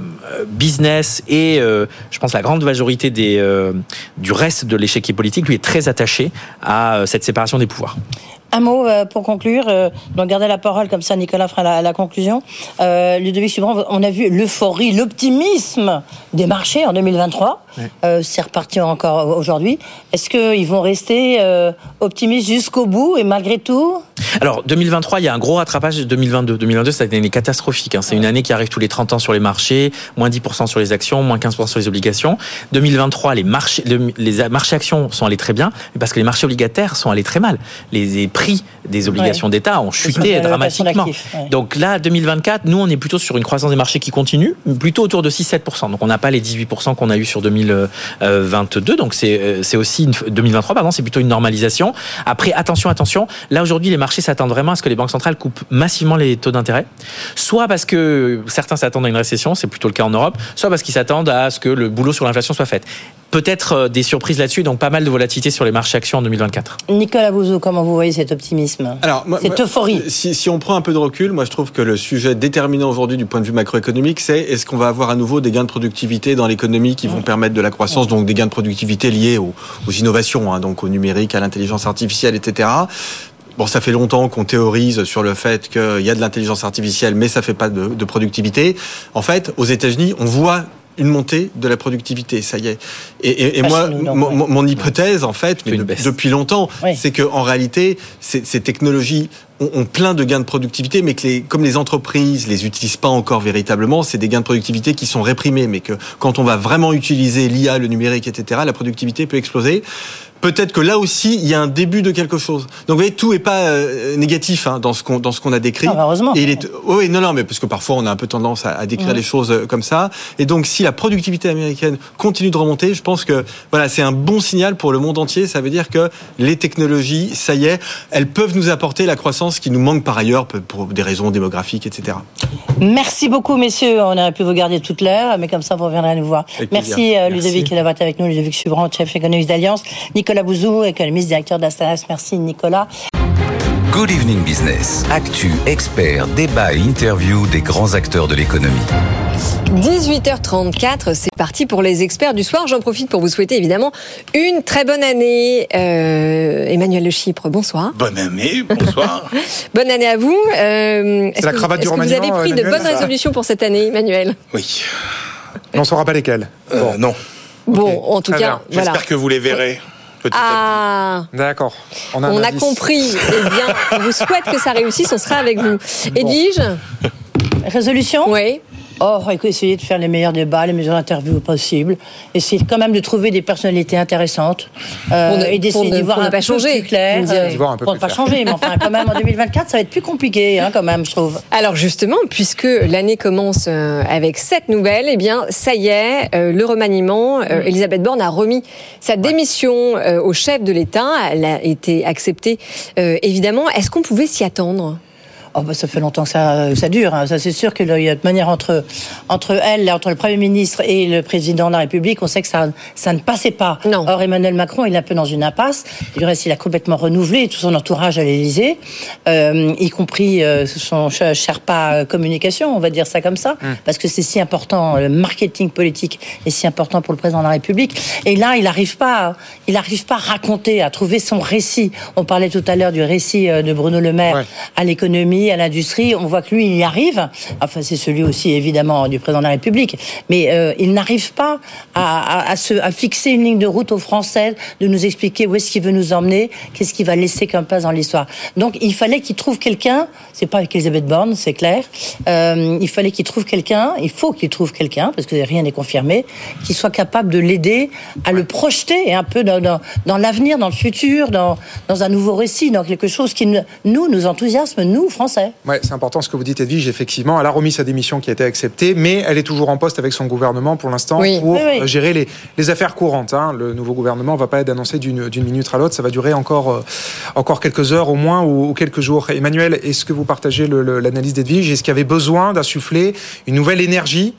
business et je pense, la grande majorité euh, du reste de l'échiquier politique, lui, est très attaché à euh, cette séparation des pouvoirs.
Un mot euh, pour conclure, donc gardez la parole comme ça, Nicolas fera la, la conclusion. Euh, Ludovic Subran, on a vu l'euphorie, l'optimisme des marchés en 2023. c'est reparti encore aujourd'hui. Est-ce qu'ils vont rester optimistes jusqu'au bout et malgré tout?
Alors, 2023, il y a un gros rattrapage de 2022. 2022, c'est une année catastrophique. Hein. C'est une année qui arrive tous les 30 ans sur les marchés, moins 10% sur les actions, moins 15% sur les obligations. 2023, les marchés, les marchés actions sont allés très bien, mais parce que les marchés obligataires sont allés très mal. Les prix des obligations d'État ont chuté dramatiquement. Donc là, 2024, nous, on est plutôt sur une croissance des marchés qui continue, plutôt autour de 6-7%. Donc on n'a pas les 18% qu'on a eu sur 2022. Donc c'est aussi, une, 2023, pardon, c'est plutôt une normalisation. Après, attention, attention. Là, aujourd'hui, les marchés s'attendent vraiment à ce que les banques centrales coupent massivement les taux d'intérêt, soit parce que certains s'attendent à une récession, c'est plutôt le cas en Europe, soit parce qu'ils s'attendent à ce que le boulot sur l'inflation soit fait peut-être euh, des surprises là-dessus, donc pas mal de volatilité sur les marchés actions en 2024.
Nicolas Bouzou, comment vous voyez cet optimisme? Alors, Cette euphorie
si, si, on prend un peu de recul, moi je trouve que le sujet déterminant aujourd'hui du point de vue macroéconomique, c'est est-ce qu'on va avoir à nouveau des gains de productivité dans l'économie qui vont permettre de la croissance, donc des gains de productivité liés aux, innovations, hein, donc au numérique, à l'intelligence artificielle, etc. Bon, ça fait longtemps qu'on théorise sur le fait qu'il y a de l'intelligence artificielle, mais ça fait pas de, de productivité. En fait, aux États-Unis, on voit une montée de la productivité, ça y est. Et, et, moi, mon, hypothèse, en fait, mais depuis longtemps, c'est que en réalité, ces, ces technologies ont, plein de gains de productivité, mais que les, comme les entreprises les utilisent pas encore véritablement, c'est des gains de productivité qui sont réprimés, mais que quand on va vraiment utiliser l'IA, le numérique, etc., la productivité peut exploser peut-être que là aussi il y a un début de quelque chose. Donc vous voyez, tout est pas euh, négatif hein, dans ce qu'on dans ce qu'on a décrit.
Ah, heureusement.
Et il est, oui, non, non, mais parce que parfois on a un peu tendance à, décrire les choses euh, comme ça. Et donc si la productivité américaine continue de remonter, je pense que voilà, c'est un bon signal pour le monde entier. Ça veut dire que les technologies, ça y est, elles peuvent nous apporter la croissance qui nous manque par ailleurs pour des raisons démographiques, etc.
Merci beaucoup, messieurs. On aurait pu vous garder toute l'heure, mais comme ça vous reviendrez nous voir. Merci, euh, Ludovic d'avoir été avec nous, Ludovic Subran, chef économiste d'Alliance. Nicolas Bouzou, économiste, directeur d'Astanas. Merci Nicolas.
Good Evening Business. Actu, expert, débat et interview des grands acteurs de l'économie.
18h34, c'est parti pour les experts du soir. J'en profite pour vous souhaiter évidemment une très bonne année. Euh, Emmanuel Le Chypre, bonsoir.
Bonne année, bonsoir.
bonne année à vous.
Euh, c'est la cravate du
que vous avez pris de bonnes résolutions pour cette année, Emmanuel?
Oui.
On ne saura pas lesquelles.
Euh, non.
Bon, en tout cas,
J'espère que vous les verrez
ah,
D'accord.
On a, compris. eh bien, on vous souhaite que ça réussisse. On sera avec vous. Edwige
Résolution?
Oui.
Oh, essayer de faire les meilleurs débats, les meilleures interviews possibles. Essayer quand même de trouver des personnalités intéressantes.
Euh,
et d'essayer d'y voir un peu
changer,
plus clair. pour ne pas changer, mais enfin, quand même, en 2024, ça va être plus compliqué, hein, quand même, je trouve.
Alors, justement, puisque l'année commence euh, avec cette nouvelle, eh bien, ça y est, euh, le remaniement. Elisabeth Borne a remis sa démission au chef de l'État. Elle a été acceptée, évidemment. Est-ce qu'on pouvait s'y attendre?
Oh bah ça fait longtemps que ça, ça dure. Hein. Ça c'est sûr qu'il y a de manière entre entre elle, entre le Premier ministre et le président de la République, on sait que ça ça ne passait pas.
Non.
Or Emmanuel Macron, il est un peu dans une impasse. Du reste, il a complètement renouvelé tout son entourage à l'Élysée, euh, y compris euh, son Sherpa communication, on va dire ça comme ça, parce que c'est si important. Le marketing politique est si important pour le président de la République. Et là, il n'arrive pas, il pas à raconter, à trouver son récit. On parlait tout à l'heure du récit euh, de Bruno Le Maire
Ouais.
à l'économie, à l'industrie. On voit que lui, il y arrive. Enfin, c'est celui aussi, évidemment, du président de la République. Mais euh, il n'arrive pas à, fixer une ligne de route aux Français, de nous expliquer où est-ce qu'il veut nous emmener, qu'est-ce qu'il va laisser comme place dans l'histoire. Donc, il fallait qu'il trouve quelqu'un. C'est pas avec Elisabeth Borne, c'est clair. Euh, il fallait qu'il trouve quelqu'un. Il faut qu'il trouve quelqu'un, parce que rien n'est confirmé, qui soit capable de l'aider à le projeter un peu dans, l'avenir, dans le futur, dans, dans un nouveau récit, dans quelque chose qui, nous, nous enthousiasme, nous, Français.
Ouais, c'est important ce que vous dites, Edwige. Effectivement, elle a remis sa démission qui a été acceptée, mais elle est toujours en poste avec son gouvernement pour l'instant
Oui.
pour
Oui, oui.
euh, gérer les, les affaires courantes. hein. Le nouveau gouvernement ne va pas être annoncé d'une minute à l'autre. Ça va durer encore, euh, encore quelques heures au moins ou, ou quelques jours. Emmanuel, est-ce que vous partagez l'analyse d'Edwige? Est-ce qu'il y avait besoin d'insuffler une nouvelle énergie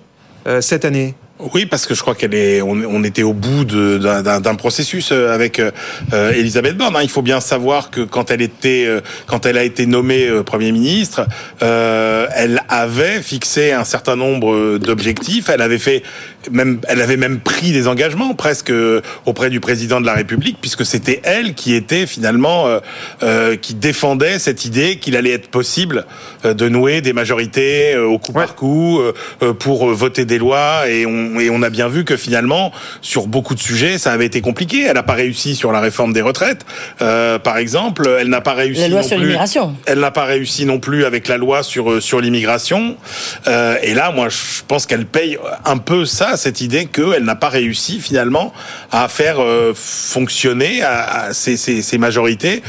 euh, cette année?
Oui, parce que je crois qu'elle est, on, on était au bout de- d'un processus euh, avec euh, euh, Elisabeth Borne. hein. Il faut bien savoir que quand elle était, euh, quand elle a été nommée euh, Premier ministre, euh, elle avait fixé un certain nombre d'objectifs. Elle avait fait même, elle avait même pris des engagements presque auprès du président de la République, puisque c'était elle qui était finalement euh, euh, qui défendait cette idée qu'il allait être possible de nouer des majorités au coup par coup pour voter des lois et on, et on a bien vu que finalement sur beaucoup de sujets ça avait été compliqué. Elle n'a pas réussi sur la réforme des retraites, euh, par exemple. Elle n'a pas réussi
La loi
non
sur
plus-
l'immigration.
Elle n'a pas réussi non plus avec la loi sur euh, sur l'immigration. Euh, et là, moi, je pense qu'elle paye un peu ça, cette idée qu'elle n'a pas réussi finalement à faire euh, fonctionner à, à ces, ces, ces majorités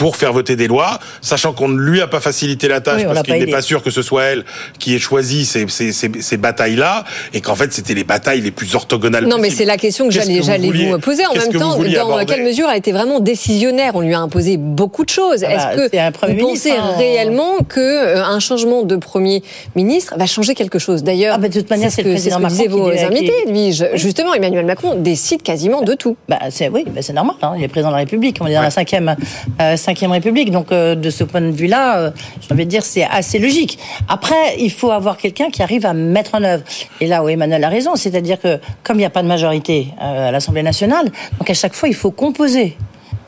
pour faire voter des lois, sachant qu'on ne lui a pas facilité la tâche
Oui,
parce qu'il n'est pas sûr que ce soit elle qui ait choisi ces, ces, ces, ces batailles-là, et qu'en fait c'était les batailles les plus orthogonales.
Non, mais c'est la question que j'allais
vous
poser. En même temps, dans quelle mesure a été vraiment décisionnaire? On lui a imposé beaucoup de choses.
Ah bah,
Est-ce que vous pensez
ministre, hein.
réellement que euh, un changement de Premier ministre va changer quelque chose? D'ailleurs,
Ah bah, de toute manière,
ce
c'est président
ce que disaient
Macron
vos invités,
qui-.
Justement, Emmanuel Macron décide quasiment de tout.
Bah, c'est oui, bah, c'est normal. Hein. Il est président de la République. On est dans la cinquième, euh, cinquième République. Donc, euh, de ce point de vue-là, euh, j'ai envie de dire, c'est assez logique. Après, il faut avoir quelqu'un qui arrive à mettre en œuvre. Et là où Emmanuel a raison, c'est-à-dire que comme il n'y a pas de majorité euh, à l'Assemblée nationale, donc à chaque fois, il faut composer.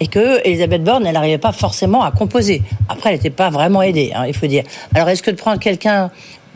Et que Elisabeth Borne, elle n'arrivait pas forcément à composer. Après, elle n'était pas vraiment aidée, hein, il faut dire. Alors, est-ce que de prendre quelqu'un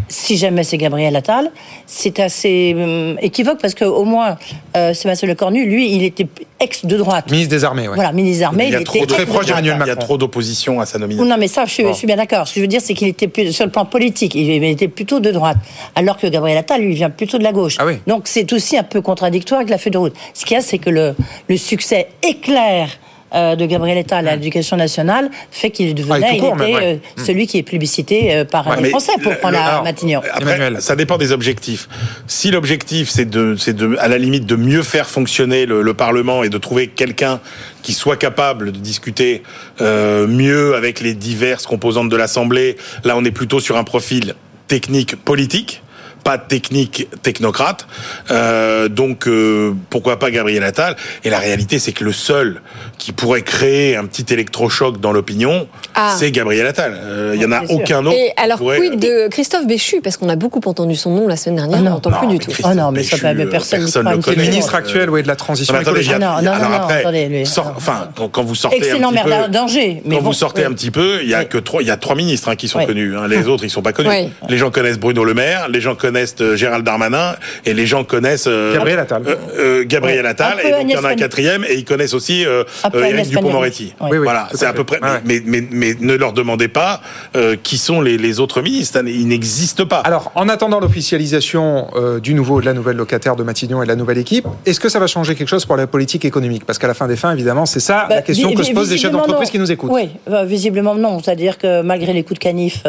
si jamais c'est Gabriel Attal, c'est assez hum, équivoque parce qu'au moins, euh, Sébastien Lecornu, lui, il était ex de droite.
Ministre des Armées, ouais.
Voilà, ministre des Armées,
il y a
il
trop
était
de-
ex de droite.
Il y a trop d'opposition à sa nomination.
Non, mais ça, je suis, je suis bien d'accord. Ce que je veux dire, c'est qu'il était plus, sur le plan politique, il était plutôt de droite. Alors que Gabriel Attal, lui, vient plutôt de la gauche.
Ah oui.
Donc, c'est aussi un peu contradictoire avec la feuille de route. Ce qu'il y a, c'est que le, le succès éclair euh, de Gabriel Attal à l'éducation nationale fait qu'il devenait,
Ah, et tout court,
il était
même, ouais.
euh, celui qui est plébiscité euh, par
Ouais,
les Français, pour
le-
prendre
le-
la
alors,
Matignon.
Après, ça dépend des objectifs. Si l'objectif c'est de, c'est de, à la limite, de mieux faire fonctionner le, le Parlement et de trouver quelqu'un qui soit capable de discuter euh, mieux avec les diverses composantes de l'Assemblée, là on est plutôt sur un profil technique politique pas technique technocrate. Euh, donc euh, pourquoi pas Gabriel Attal? Et la réalité, c'est que le seul qui pourrait créer un petit électrochoc dans l'opinion,
Ah.
c'est Gabriel Attal. Euh, Il y en a
sûr.
aucun autre.
Et alors,
pourrait-
quid de Christophe Béchu? Parce qu'on a beaucoup entendu son nom la semaine dernière, on n'entend plus du tout.
Oh non, mais ça, mais personne n'y croit une
Le ministre actuel, oui, de la transition
Non, attendez,
écologique.
Ah non, non,
alors
non,
après,
attendez, lui,
sort-
non.
enfin, quand, quand vous sortez
Excellent
un petit
maire
peu,
d'Angers, mais
quand
bon,
vous sortez
oui.
un petit peu, il y a que trois, il y a trois ministres hein, qui sont connus. hein. Les autres, ils sont pas connus. Les gens connaissent Bruno Le Maire, les gens connaissent connaissent euh, Gérald Darmanin et les gens connaissent euh,
Gabriel Attal.
euh, euh, Gabriel
Ouais.
Attal et donc il y en a un quatrième et ils connaissent aussi euh, euh, Éric Dupond-Moretti.
Pannier. Oui,
oui,
voilà, c'est à peu près. Mais, mais, mais ne leur demandez pas euh, qui sont les, les autres ministres. Ils n'existent pas.
Alors, en attendant l'officialisation euh, du nouveau, de la nouvelle locataire de Matignon et de la nouvelle équipe, est-ce que ça va changer quelque chose pour la politique économique? Parce qu'à la fin des fins, évidemment, c'est ça
Bah,
la question
vi-
que se posent les chefs
visiblement,
d'entreprise
non.
qui nous écoutent.
Oui, euh, visiblement non. C'est-à-dire que malgré les coups de canif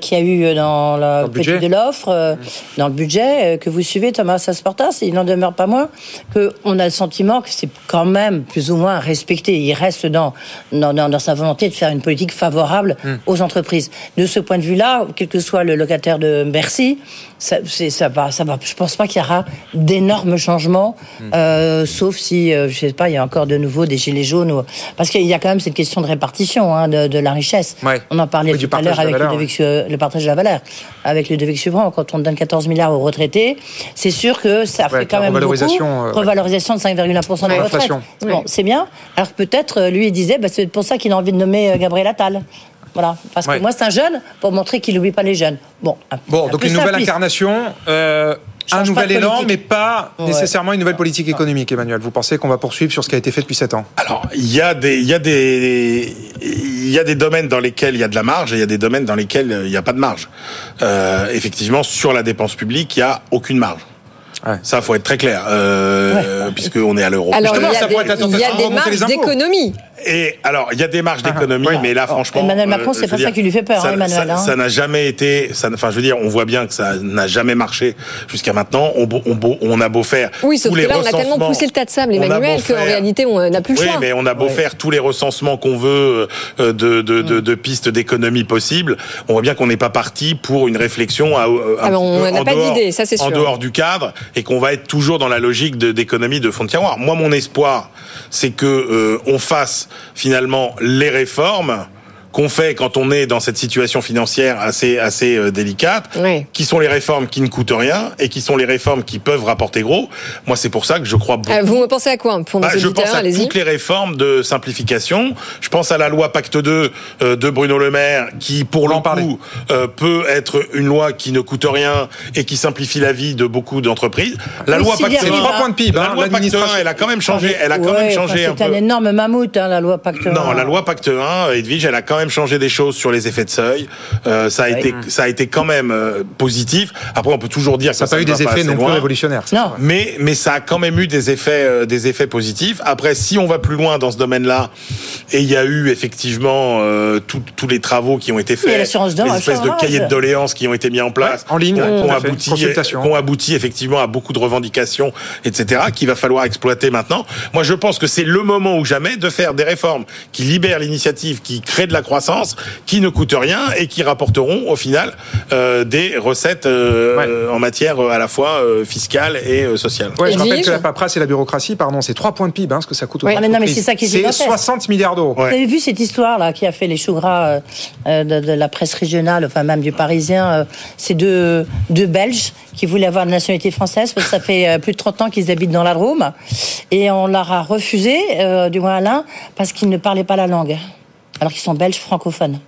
qu'il y a eu dans la
le
politique
budget.
de l'offre, euh, dans le budget euh, que vous suivez, Thomas Sasportas, il n'en demeure pas moins qu'on a le sentiment que c'est quand même plus ou moins respecté. Il reste dans, dans, dans- dans sa volonté de faire une politique favorable
Hmm.
aux entreprises. De ce point de vue-là, quel que soit le locataire de Bercy, ça, ça va, ça va. Je pense pas qu'il y aura d'énormes changements,
Hmm.
euh, sauf si, euh, je sais pas, il y a encore de nouveau des gilets jaunes, ou- parce qu'il y a quand même cette question de répartition hein, de, de la richesse.
Ouais.
On en parlait
Oui,
tout à l'heure avec
valeur,
le partage de la valeur, avec Ludovic Subran, quand on donne 14 milliards aux retraités, c'est sûr que ça
Ouais,
fait quand même
revalorisation,
beaucoup.
euh.
Revalorisation de 5,1% de
Ouais,
la retraite.
l'inflation.
Bon, c'est bien. Alors que peut-être, euh, lui, il disait, bah, c'est pour ça qu'il a envie de nommer euh, Gabriel Attal. Voilà. Parce
Ouais.
que moi, c'est un jeune pour montrer qu'il n'oublie pas les jeunes. Bon, un-
Bon,
un
donc une nouvelle
simpliste.
incarnation, euh, un nouvel élan,
politique.
mais pas
Ouais.
nécessairement une nouvelle politique économique, Emmanuel. Vous pensez qu'on va poursuivre sur ce qui a été fait depuis 7 ans?
Alors, il y a des, il y a des, il y a des domaines dans lesquels il y a de la marge et il y a des domaines dans lesquels euh, il n'y a pas de marge. Euh, effectivement, sur la dépense publique, il n'y a aucune marge.
Ouais.
Ça, faut être très clair, euh, puisqu'on est à l'euro.
Alors,
Justement,
il y
ça
a des,
pourrait être la
il y a
tentation de
des
remonter les
marges
impôts.
d'économie.
Et alors, il y a des marges
Ah,
d'économie, mais là, franchement,
Emmanuel
euh,
Macron,
je
c'est pas ça qui lui fait peur,
ça-
hein, Emmanuel,
ça-
hein.
Ça n'a jamais été, ça, enfin, je veux dire, on voit bien que ça n'a jamais marché jusqu'à maintenant. On, on, on a beau faire
Oui, sauf
tous
que
les
là, on a tellement poussé le tas de sable, Emmanuel, qu'en réalité, on n'a plus le
oui,
choix.
mais on a beau faire tous les recensements qu'on veut euh, de, de, de, de pistes d'économie possibles, on voit bien qu'on n'est pas parti pour une réflexion à, euh, un
Ah, on n'a
en
pas
dehors-
d'idée, ça, c'est
En
sûr.
dehors du cadre et qu'on va être toujours dans la logique de- d'économie de, fond de tiroir. Moi, mon espoir, c'est que euh, on fasse finalement les réformes qu'on fait quand on est dans cette situation financière assez assez euh, délicate,
Oui.
qui sont les réformes qui ne coûtent rien et qui sont les réformes qui peuvent rapporter gros. Moi, c'est pour ça que je crois beaucoup.
Euh, vous me pensez à quoi pour nos
Bah, je
auditeurs
pense à
Allez-y.
toutes les réformes de simplification. Je pense à la loi Pacte 2 euh, de Bruno Le Maire, qui pour le
en parler.
coup euh, peut être une loi qui ne coûte rien et qui simplifie la vie de beaucoup d'entreprises. La
Oui,
loi Pacte
arrive,
1,
Trois points de PIB,
la
hein,
loi Pacte 1,
l'administration.
elle a quand même changé. Elle a quand
Ouais,
même changé un
C'est un énorme mammouth, hein, la loi Pacte.
Non, la loi Pacte 1, Edwige, elle a quand même changé des choses sur les effets de seuil. Euh, ça a été, ça a été quand même euh, positif. Après, on peut toujours dire
Ça
que
n'a pas eu des effets non plus révolutionnaires.
Non.
Mais, mais ça a quand même eu des effets, euh, des effets positifs. Après, si on va plus loin dans ce domaine-là, et il y a eu effectivement euh, tout- tous les travaux qui ont été faits, les espèces de cahiers de doléances qui ont été mis en place,
Ouais, en ligne,
qui ont, abouti, ont abouti effectivement à beaucoup de revendications, etc., qu'il va falloir exploiter maintenant. Moi, je pense que c'est le moment ou jamais de faire des réformes qui libèrent l'initiative, qui créent de la croissance, qui ne coûtent rien et qui rapporteront au final euh, des recettes euh, en matière euh, à la fois euh, fiscale et euh, sociale.
Ouais, je rappelle que la paperasse et la bureaucratie, pardon, c'est 3 points de PIB, hein, ce que ça coûte aux
Ouais, mais non, mais c'est ça qui est
C'est
gigantesque.
60 milliards d'euros.
Ouais.
Vous avez vu cette histoire là qui a fait les choux gras de, de la presse régionale, enfin même du Parisien, euh, ces deux, deux Belges qui voulaient avoir la nationalité française parce que ça fait plus de 30 ans qu'ils habitent dans la Drôme et on leur a refusé, euh, du moins l'un, parce qu'ils ne parlaient pas la langue, alors qu'ils sont belges francophones.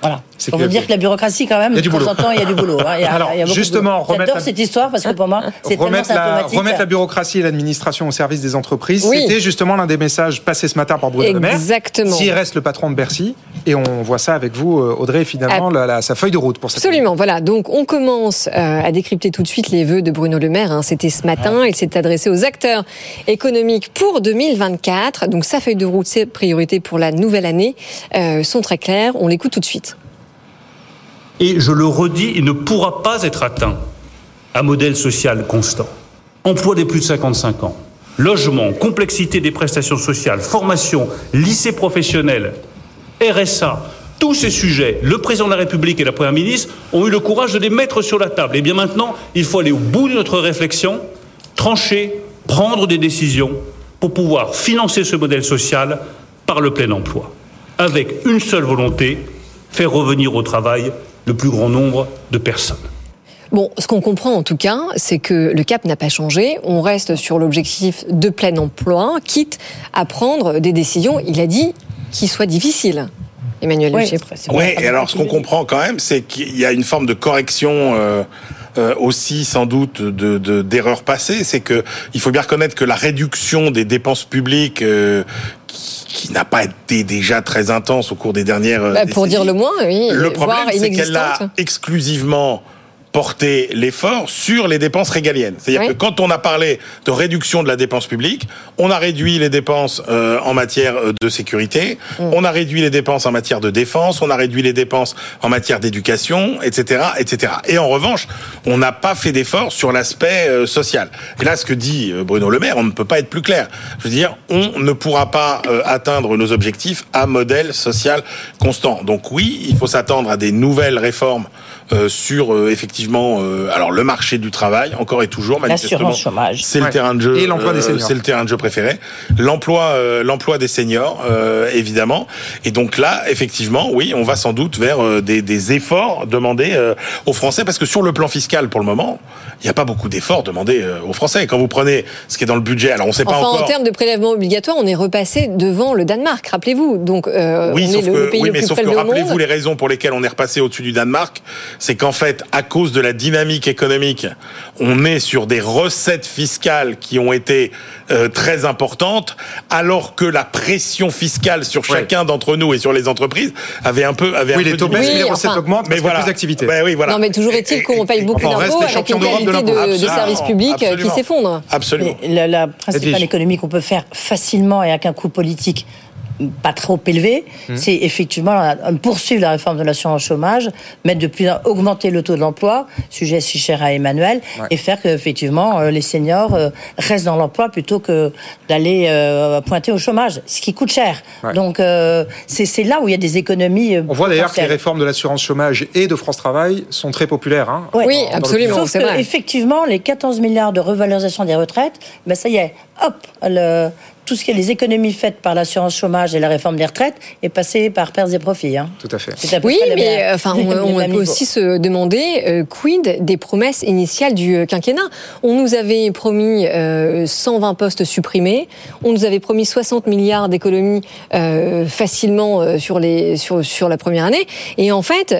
Voilà. Vous
que-
dire que la bureaucratie, quand même, de temps en temps, il y a du boulot. hein. Il y a-
Alors,
il y a beaucoup de
justement, remettre
J'adore
la-
cette histoire parce que pour moi, c'est
Remettre la, remettre la bureaucratie et l'administration au service des entreprises,
Oui.
c'était justement l'un des messages passés ce matin par Bruno Le Maire.
Exactement.
S'il reste le patron de Bercy, et on voit ça avec vous, euh, Audrey, finalement, la- la- sa feuille de route pour cette
Absolument, voilà. Donc on commence euh, à décrypter tout de suite les vœux de Bruno Le Maire. hein. C'était ce matin. Il s'est adressé aux acteurs économiques pour 2024. Donc sa feuille de route, ses priorités pour la nouvelle année euh, sont très claires. On l'écoute tout de suite.
Et je le redis, il ne pourra pas être atteint un modèle social constant. Emploi des plus de 55 ans, logement, complexité des prestations sociales, formation, lycée professionnel, RSA, tous ces sujets, le président de la République et la Première ministre ont eu le courage de les mettre sur la table. Et bien maintenant, il faut aller au bout de notre réflexion, trancher, prendre des décisions pour pouvoir financer ce modèle social par le plein emploi. Avec une seule volonté, faire revenir au travail le plus grand nombre de personnes.
Bon, ce qu'on comprend en tout cas, c'est que le cap n'a pas changé. On reste sur l'objectif de plein emploi, quitte à prendre des décisions, il a dit, qui soient difficiles. Emmanuel
Oui, pas
et alors ce qu'on comprend quand même, c'est qu'il y a une forme de correction euh, euh, aussi sans doute de d'erreurs passées, c'est que il faut bien reconnaître que la réduction des dépenses publiques euh, qui, n'a pas été déjà très intense au cours des dernières
bah, Pour dire le moins, oui.
Le problème, c'est qu'elle a exclusivement porter l'effort sur les dépenses régaliennes. C'est-à-dire que quand on a parlé de réduction de la dépense publique, on a réduit les dépenses euh, en matière euh, de sécurité, mm. on a réduit les dépenses en matière de défense, on a réduit les dépenses en matière d'éducation, etc., etc. Et en revanche, on n'a pas fait d'effort sur l'aspect euh, social. Et là, ce que dit Bruno Le Maire, on ne peut pas être plus clair. Je veux dire, on ne pourra pas atteindre nos objectifs à modèle social constant. Donc oui, il faut s'attendre à des nouvelles réformes sur effectivement euh, alors le marché du travail, encore et toujours, manifestement, c'est le terrain de jeu.
Et l'emploi des euh,
seniors. C'est le terrain de jeu préféré. L'emploi, euh, l'emploi des seniors, évidemment. Et donc là, effectivement, oui, on va sans doute vers des, des, efforts demandés aux Français, parce que sur le plan fiscal, pour le moment, il n'y a pas beaucoup d'efforts demandés aux Français. Quand vous prenez ce qui est dans le budget, alors on ne sait pas encore.
en termes de prélèvement obligatoire, on est repassé devant le Danemark. Rappelez-vous. Donc,
oui, on est le, pays oui, mais sauf que rappelez-vous les raisons pour lesquelles on est repassé au-dessus du Danemark, c'est qu'en fait, à cause de la dynamique économique, on est sur des recettes fiscales qui ont été euh, très importantes, alors que la pression fiscale sur chacun d'entre nous et sur les entreprises avait un peu avait
oui,
un
les taux baissent, mais les recettes augmentent mais voilà. plus d'activité.
Ben oui, voilà.
Non, mais toujours est-il qu'on paye beaucoup d'impôts avec une qualité de, de, services publics euh, qui s'effondre.
Absolument.
la, la principale économie qu'on peut faire facilement et avec un coût politique pas trop élevé, mmh. c'est effectivement poursuivre la réforme de l'assurance chômage, mettre de plus augmenter le taux de l'emploi, sujet si cher à Emmanuel, et faire que effectivement euh, les seniors euh, restent dans l'emploi plutôt que d'aller euh, pointer au chômage, ce qui coûte cher. Donc c'est là où il y a des économies.
On voit d'ailleurs que les réformes de l'assurance chômage et de France Travail sont très populaires. Hein,
oui, absolument.
Sauf que, effectivement, les 14 milliards de revalorisation des retraites, ben ça y est, hop, le, tout ce qui est les économies faites par l'assurance chômage et la réforme des retraites est passé par pertes et profits. Hein.
Tout à fait.
oui, mais euh, enfin, on, peut aussi se demander euh, quid des promesses initiales du euh, quinquennat? On nous avait promis 120 postes supprimés, on nous avait promis 60 milliards d'économies facilement sur les sur sur la première année, et en fait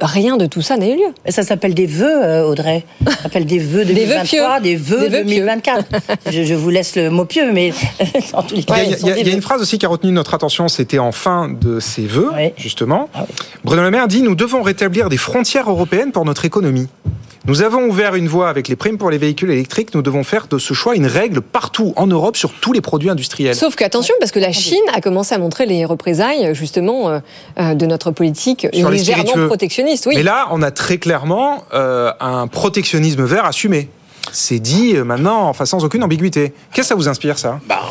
rien de tout ça n'a eu lieu.
Ça s'appelle des vœux, Audrey. Ça s'appelle des vœux 2023, des vœux, 2024. je, je, vous laisse le mot pieux, mais
il y, a, une phrase aussi qui a retenu notre attention, c'était en fin de ses vœux, justement. Ah Bruno Le Maire dit Nous devons rétablir des frontières européennes pour notre économie. Nous avons ouvert une voie avec les primes pour les véhicules électriques. Nous devons faire de ce choix une règle partout en Europe sur tous les produits industriels.
Sauf qu'attention, parce que la Chine a commencé à montrer les représailles justement euh, euh, de notre politique légèrement protectionniste. Oui.
Mais là, on a très clairement euh, un protectionnisme vert assumé. C'est dit maintenant, enfin sans aucune ambiguïté. Qu'est-ce que ça vous inspire ça?
Bah,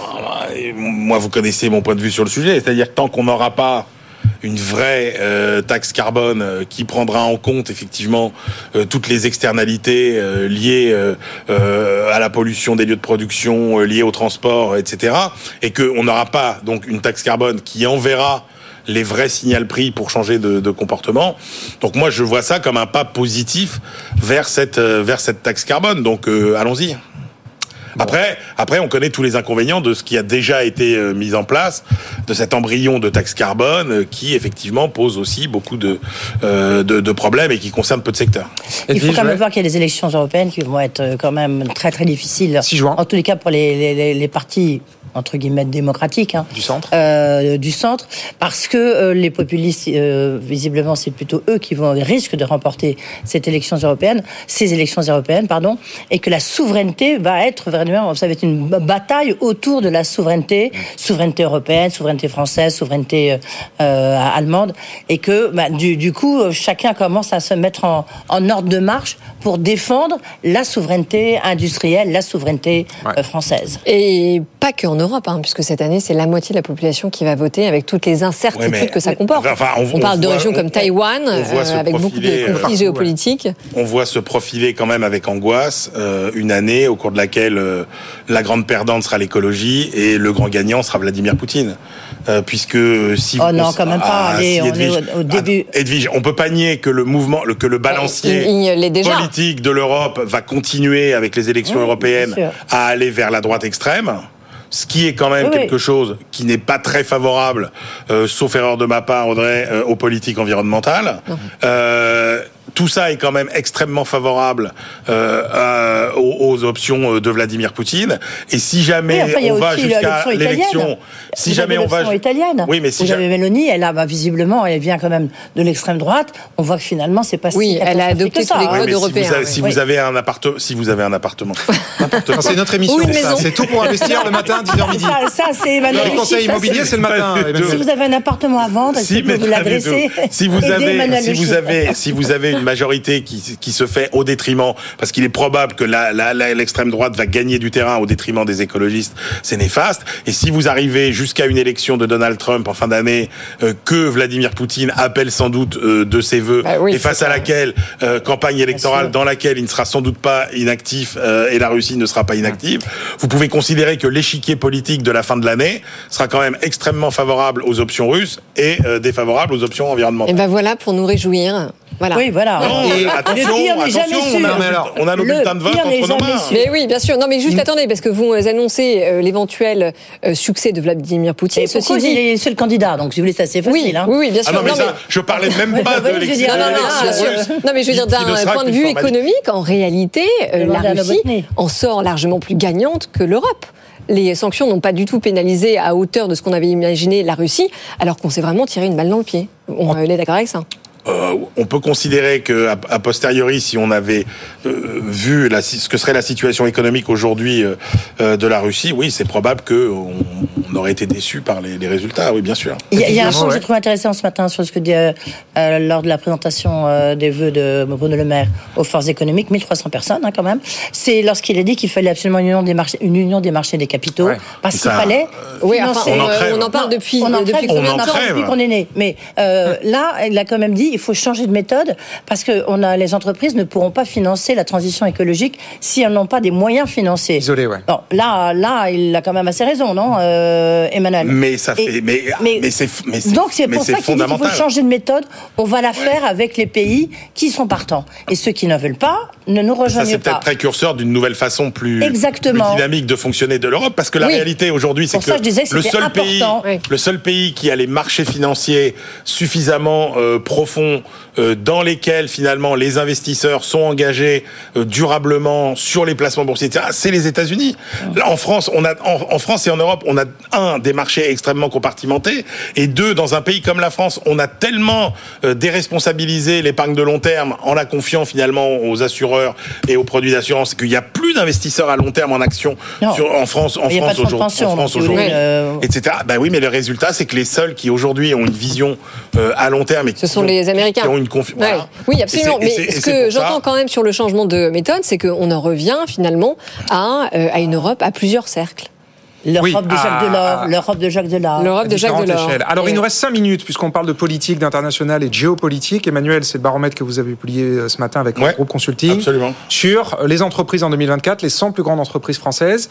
Moi, vous connaissez mon point de vue sur le sujet, c'est-à-dire que tant qu'on n'aura pas une vraie euh, taxe carbone euh, qui prendra en compte effectivement euh, toutes les externalités liées à la pollution des lieux de production, liées au transport, etc. Et qu'on n'aura pas donc une taxe carbone qui enverra les vrais signal prix pour changer de, de, comportement. Donc moi je vois ça comme un pas positif vers cette vers cette taxe carbone. Donc allons-y. Après, après, on connaît tous les inconvénients de ce qui a déjà été euh, mis en place, de cet embryon de taxe carbone euh, qui effectivement pose aussi beaucoup de, euh, de, de, problèmes et qui concerne peu de secteurs.
Il faut quand même voir qu'il y a des élections européennes qui vont être quand même très très difficiles.
6 juin.
En tous les cas pour les, les, les partis entre guillemets démocratique hein,
du centre
euh, du centre parce que euh, les populistes euh, visiblement c'est plutôt eux qui vont risquent de remporter cette élection européenne ces élections européennes pardon et que la souveraineté va être ça va être une bataille autour de la souveraineté souveraineté européenne souveraineté française souveraineté euh, allemande et que bah, du, du, coup chacun commence à se mettre en, en, ordre de marche pour défendre la souveraineté industrielle la souveraineté ouais. française
et pas qu'en Europe, hein, puisque cette année, c'est la moitié de la population qui va voter avec toutes les incertitudes que ça comporte. on, parle de régions comme Taïwan, euh, avec beaucoup de conflits géopolitiques.
On voit se profiler quand même avec angoisse euh, une année au cours de laquelle euh, la grande perdante sera l'écologie et le grand gagnant sera Vladimir Poutine. puisque si
oh non, quand même pas. Ah, Allez, on est au, début.
Ah, Edwige, on peut pas nier que le mouvement, que le balancier politique de l'Europe va continuer avec les élections européennes à aller vers la droite extrême ce qui est quand même quelque chose qui n'est pas très favorable, euh, sauf erreur de ma part, Audrey, euh, aux politiques environnementales. Euh, tout ça est quand même extrêmement favorable euh, aux, aux, options de Vladimir Poutine. Et si jamais
oui, enfin,
on va jusqu'à l'élection,
si Vous jamais on va, italienne.
Oui, mais si jamais...
Mélanie, elle a bah, visiblement, elle vient quand même de l'extrême droite. On voit que finalement, c'est pas
oui,
si
elle a adopté tous les codes
oui,
européens.
Si vous avez, si vous avez un appartement, si vous avez un appartement,
c'est notre émission. ça. C'est tout pour investir le matin, 10h midi.
Ça, ça c'est.
Le conseil immobilier, c'est le matin.
Si vous avez un appartement à vendre,
si,
vous vous l'adressez.
Si vous avez, si vous avez, si vous avez une majorité qui, qui se fait au détriment, parce qu'il est probable que l'extrême droite va gagner du terrain au détriment des écologistes, c'est néfaste. Et si vous arrivez jusqu'à une élection de Donald Trump en fin d'année, euh, que Vladimir Poutine appelle sans doute euh, de ses voeux,
bah oui,
et face à laquelle euh, campagne électorale dans laquelle il ne sera sans doute pas inactif euh, et la Russie ne sera pas inactive, vous pouvez considérer que l'échiquier politique de la fin de l'année sera quand même extrêmement favorable aux options russes et euh, défavorable aux options environnementales.
Et ben voilà pour nous réjouir. Voilà.
Oui, voilà.
Non,
Et
attention,
le pire n'est
attention, on
sûr.
a,
mais alors,
on a nos
le
bulletins de vote entre nos mains.
sûr.
Mais oui, bien sûr. Non, mais juste attendez, parce que vous annoncez euh, l'éventuel euh, succès de Vladimir Poutine.
Et
Ceci dit,
il est le seul candidat Donc, si vous voulez, c'est assez
oui,
facile. hein.
oui, oui, bien sûr.
Ah non, mais
Non,
ça, je parlais même pas de l'élection
Non, non, non,
Ah,
sûr. Non, mais je veux dire, d'un point de vue économique, en réalité, euh, la Russie en sort largement plus gagnante que l'Europe. Les sanctions n'ont pas du tout pénalisé à hauteur de ce qu'on avait imaginé la Russie, alors qu'on s'est vraiment tiré une balle dans le pied. On est d'accord avec ça.
Euh, on peut considérer que a, a posteriori, si on avait euh, vu la, ce que serait la situation économique aujourd'hui euh, de la Russie, oui, c'est probable que on, on aurait été déçu par les, les résultats. Oui, bien sûr.
Il y a, il y a un point que
ouais.
j'ai trouvé intéressant ce matin sur ce que dit euh, euh, lors de la présentation euh, des vœux de Bruno Le Maire aux forces économiques, 1300 personnes hein, quand même. C'est lorsqu'il a dit qu'il fallait absolument une union des marchés, une union des marchés des capitaux,
Ouais.
parce qu'il fallait
Oui,
financer-
enfin,
On en
on en parle depuis,
on en
depuis
depuis qu'on est né. Mais euh, là, il a quand même dit il faut changer de méthode parce que on a, les entreprises ne pourront pas financer la transition écologique si elles n'ont pas des moyens financiers.
Isolé, ouais.
Bon, là, là, il a quand même assez raison, non, euh, Emmanuel?
Mais ça
Et-
fait, mais,
mais-
mais c'est, mais c'est,
Donc c'est
mais
pour ça qu'il faut changer de méthode. On va la faire avec les pays qui sont partants. Et ceux qui ne veulent pas, ne nous
Ça,
rejoignent
c'est
pas.
peut-être précurseur d'une nouvelle façon plus,
Exactement.
plus dynamique de fonctionner de l'Europe, parce que la
Oui.
réalité aujourd'hui, c'est que,
ça, je disais que
le seul pays.
Oui.
le seul pays qui a les marchés financiers suffisamment euh, profonds euh, dans lesquels finalement les investisseurs sont engagés euh, durablement sur les placements boursiers, etc., c'est les États-Unis. En France, on a, en, en France et en Europe, on a un des marchés extrêmement compartimentés, et deux, dans un pays comme la France, on a tellement euh, déresponsabilisé l'épargne de long terme en la confiant finalement aux assureurs et aux produits d'assurance qu'il n'y a plus d'investisseurs à long terme en actions
Non.
sur, en France, en France aujourd'hui, en France aujourd'hui,
euh,
etc. Bah oui, mais le résultat, c'est que les seuls qui aujourd'hui ont une vision euh, à long terme et qui
Ce sont
ont-
les Américains.
qui ont une confi-
Ouais.
voilà.
Oui, absolument. Mais ce que j'entends quand même sur le changement de méthode, c'est qu'on en revient finalement à, euh, à une Europe à plusieurs cercles.
L'Europe
Oui.
de Jacques
Ah.
Delors, l'Europe de Jacques Delors.
L'Europe de Jacques Delors.
échelles. Alors,
Et-
il nous reste 5 minutes, puisqu'on parle de politique, d'international et de géopolitique. Emmanuel, c'est le baromètre que vous avez publié euh, ce matin avec le
Ouais,
groupe Consulting.
absolument.
Sur les entreprises en 2024, les 100 plus grandes entreprises françaises.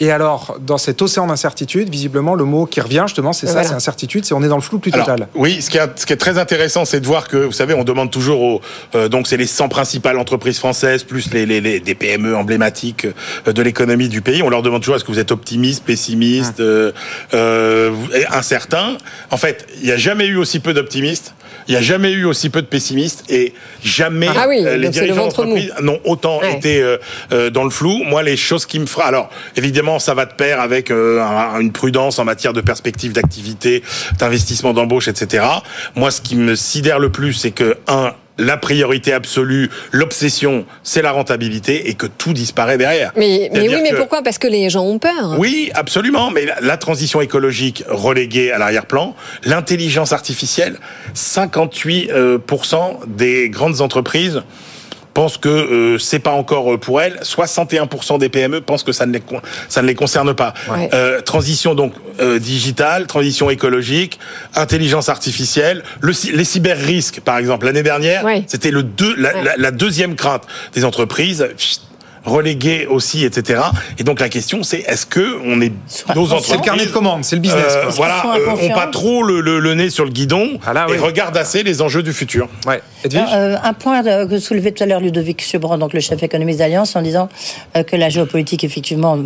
Et alors, dans cet océan d'incertitude, visiblement, le mot qui revient, justement, c'est ça,
Voilà.
c'est incertitude, c'est on est dans le flou plus
Alors,
total.
oui, ce qui, est, ce qui est très intéressant, c'est de voir que, vous savez, on demande toujours aux, euh, donc c'est les 100 principales entreprises françaises, plus les, les, les des PME emblématiques euh, de l'économie du pays. On leur demande toujours est-ce que vous êtes optimiste, pessimiste, euh, euh, incertain? En fait, il n'y a jamais eu aussi peu d'optimistes. Il n'y a jamais eu aussi peu de pessimistes et jamais
Ah oui,
euh, les
le
dirigeants d'entreprise n'ont autant
Ouais.
été euh, euh, dans le flou. Moi, les choses qui me fera, alors évidemment, ça va de pair avec euh, un- une prudence en matière de perspective d'activité, d'investissement, d'embauche, etc. Moi, ce qui me sidère le plus, c'est que un la priorité absolue, l'obsession, c'est la rentabilité et que tout disparaît derrière.
Mais, mais oui, mais
que-
pourquoi? Parce que les gens ont peur.
oui, absolument. Mais la, la transition écologique reléguée à l'arrière-plan, l'intelligence artificielle, 58% euh, des grandes entreprises pensent que euh, c'est pas encore euh, pour elles. 61% des PME pensent que ça ne les, ça ne les concerne pas.
Ouais.
Euh, transition donc euh, digitale, transition écologique, intelligence artificielle, le, les cyber-risques par exemple. L'année dernière,
Ouais.
c'était le deux, la,
Ouais.
la- la deuxième crainte des entreprises. Relégués aussi, etc. Et donc la question, c'est est-ce que on est nos entreprises,
c'est le carnet de commandes, c'est le business.
euh, voilà, euh, ont pas trop le, le- le nez sur le guidon
Ah là,
et
oui.
regardent assez les enjeux du futur.
Ouais.
Euh, un point que soulevait tout à l'heure Ludovic Subran, donc le chef économiste d'Alliance, en disant euh, que la géopolitique, effectivement,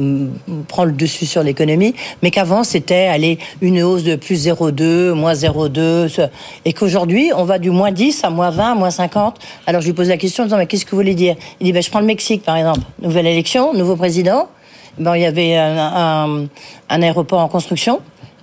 prend le dessus sur l'économie, mais qu'avant, c'était aller une hausse de plus 0,2, moins 0,2, ce- et qu'aujourd'hui, on va du moins 10 à moins 20, moins 50. Alors, je lui pose la question en disant, mais qu'est-ce que vous voulez dire? Il dit, ben, je prends le Mexique, par exemple. Nouvelle élection, nouveau président. Ben, il y avait un aéroport en construction.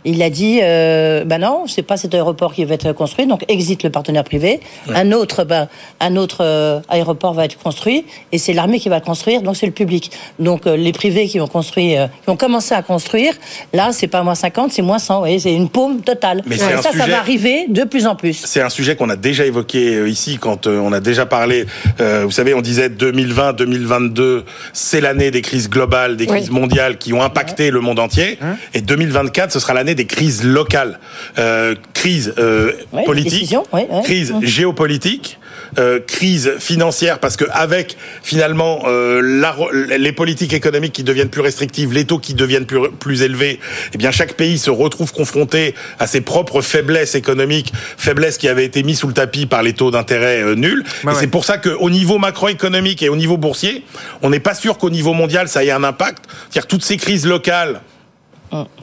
Il a dit, euh, ben non, c'est pas cet aéroport qui va être construit, donc exit le partenaire privé. Un autre, ben, un autre euh, aéroport va être construit, et c'est l'armée qui va le construire, donc c'est le public. Donc euh, les privés qui ont construit, euh, qui ont commencé à construire, là c'est pas moins 50, c'est moins 100, vous voyez, c'est une paume totale.
Mais
ça, ça
sujet-
va arriver de plus en plus.
C'est un sujet qu'on a déjà évoqué ici quand euh, on a déjà parlé. euh, vous savez, on disait 2020-2022, c'est l'année des crises globales, des
Oui.
crises mondiales qui ont impacté le monde entier. Et 2024, ce sera l'année des crises locales, euh, crise euh,
Ouais,
politique,
ouais, ouais.
crise
Mhm.
géopolitique. euh, crise financière parce que avec finalement euh, la les politiques économiques qui deviennent plus restrictives, les taux qui deviennent plus, plus élevés, eh bien chaque pays se retrouve confronté à ses propres faiblesses économiques, faiblesses qui avaient été mises sous le tapis par les taux d'intérêt euh, nuls. Et c'est pour ça qu'au niveau macroéconomique et au niveau boursier, on n'est pas sûr qu'au niveau mondial ça ait un impact. C'est-à-dire toutes ces crises locales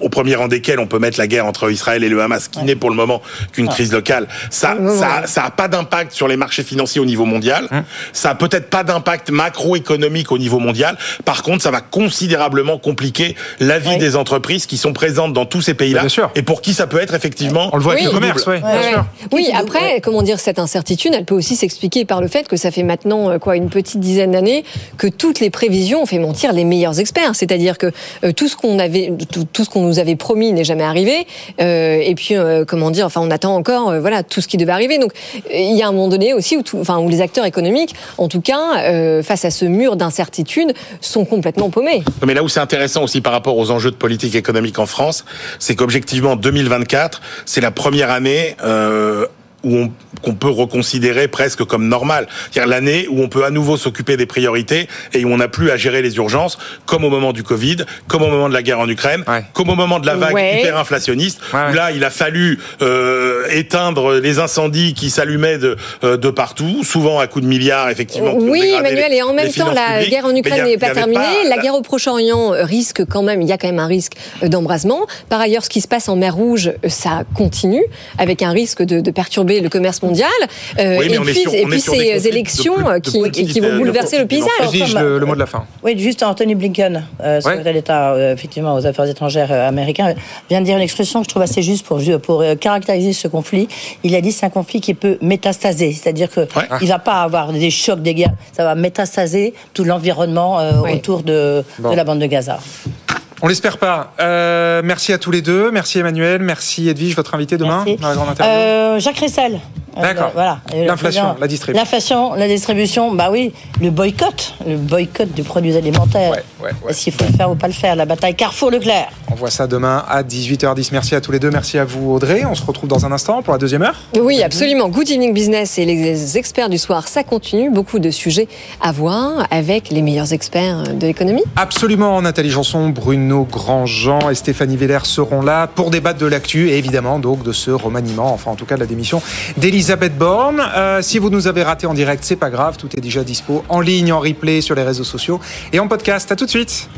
au premier rang desquels on peut mettre la guerre entre Israël et le Hamas, qui n'est pour le moment qu'une crise locale. Ça, ça, ça a pas d'impact sur les marchés financiers au niveau mondial. Ça a peut-être pas d'impact macroéconomique au niveau mondial. Par contre, ça va considérablement compliquer la vie des entreprises qui sont présentes dans tous ces pays-là. et pour qui ça peut être effectivement.
On le voit avec
Oui.
le commerce, ouais, bien sûr.
Oui, après, comment dire, cette incertitude, elle peut aussi s'expliquer par le fait que ça fait maintenant euh, quoi une petite dizaine d'années que toutes les prévisions ont fait mentir les meilleurs experts. C'est-à-dire que euh, tout ce qu'on avait, tout, tout ce qu'on nous avait promis n'est jamais arrivé. Euh, et puis, euh, comment dire, enfin, on attend encore, euh, voilà, tout ce qui devait arriver. Donc, euh, il y a un moment donné aussi où, tout- enfin, où les acteurs économiques, en tout cas, face à ce mur d'incertitude, sont complètement paumés.
Mais là où c'est intéressant aussi par rapport aux enjeux de politique économique en France, c'est qu'objectivement 2024, c'est la première année où on qu'on peut reconsidérer presque comme normale. C'est-à-dire l'année où on peut à nouveau s'occuper des priorités et où on n'a plus à gérer les urgences, comme au moment du Covid, comme au moment de la guerre en Ukraine, comme au moment de la vague
Ouais.
hyper inflationniste, où là il a fallu euh, éteindre les incendies qui s'allumaient de, euh, de partout, souvent à coups de milliards effectivement.
Oui, Emmanuel,
les-
et en même temps, la
publiques.
guerre en Ukraine
a-
n'est pas terminée.
pas
La guerre au Proche-Orient euh, risque quand même, il y a quand même un risque d'embrasement. Par ailleurs, ce qui se passe en mer Rouge, ça continue, avec un risque de, de perturber le commerce mondial. Euh,
Oui,
et puis,
sur-
et ces
de
élections
plus-
euh,
de
qui, vont bouleverser le paysage.
Edwige, le, le mot de la fin.
Oui, juste Anthony Blinken, euh, secrétaire d'État euh, effectivement aux affaires étrangères euh, américain, vient de dire une expression que je trouve assez juste pour, pour euh, caractériser ce conflit. Il a dit c'est un conflit qui peut métastaser, c'est-à-dire que il va pas avoir des chocs, des guerres, ça va métastaser tout l'environnement euh, autour de,
Bon.
de la bande de Gaza.
On l'espère pas. Euh, merci à tous les deux. Merci Emmanuel. Merci Edwige, votre invité demain
Merci.
dans la grande interview.
Euh, Jacques Ressel.
D'accord.
voilà.
L'inflation, la distribution.
L'inflation, la distribution, bah oui, le boycott, le boycott du produit alimentaire. Est-ce qu'il faut le faire ou pas le faire La bataille Carrefour-Leclerc.
On voit ça demain à 18h10. Merci à tous les deux. Merci à vous Audrey. On se retrouve dans un instant pour la deuxième heure.
Oui, absolument. Good Evening Business et les experts du soir, ça continue. Beaucoup de sujets à voir avec les meilleurs experts de l'économie.
Absolument, Nathalie Janson, Bruno Grandjean et Stéphanie Veller seront là pour débattre de l'actu et évidemment donc de ce remaniement, enfin en tout cas de la démission d'Elisabeth Borne. Euh, si vous nous avez raté en direct, c'est pas grave, tout est déjà dispo en ligne, en replay sur les réseaux sociaux et en podcast. À tout de suite.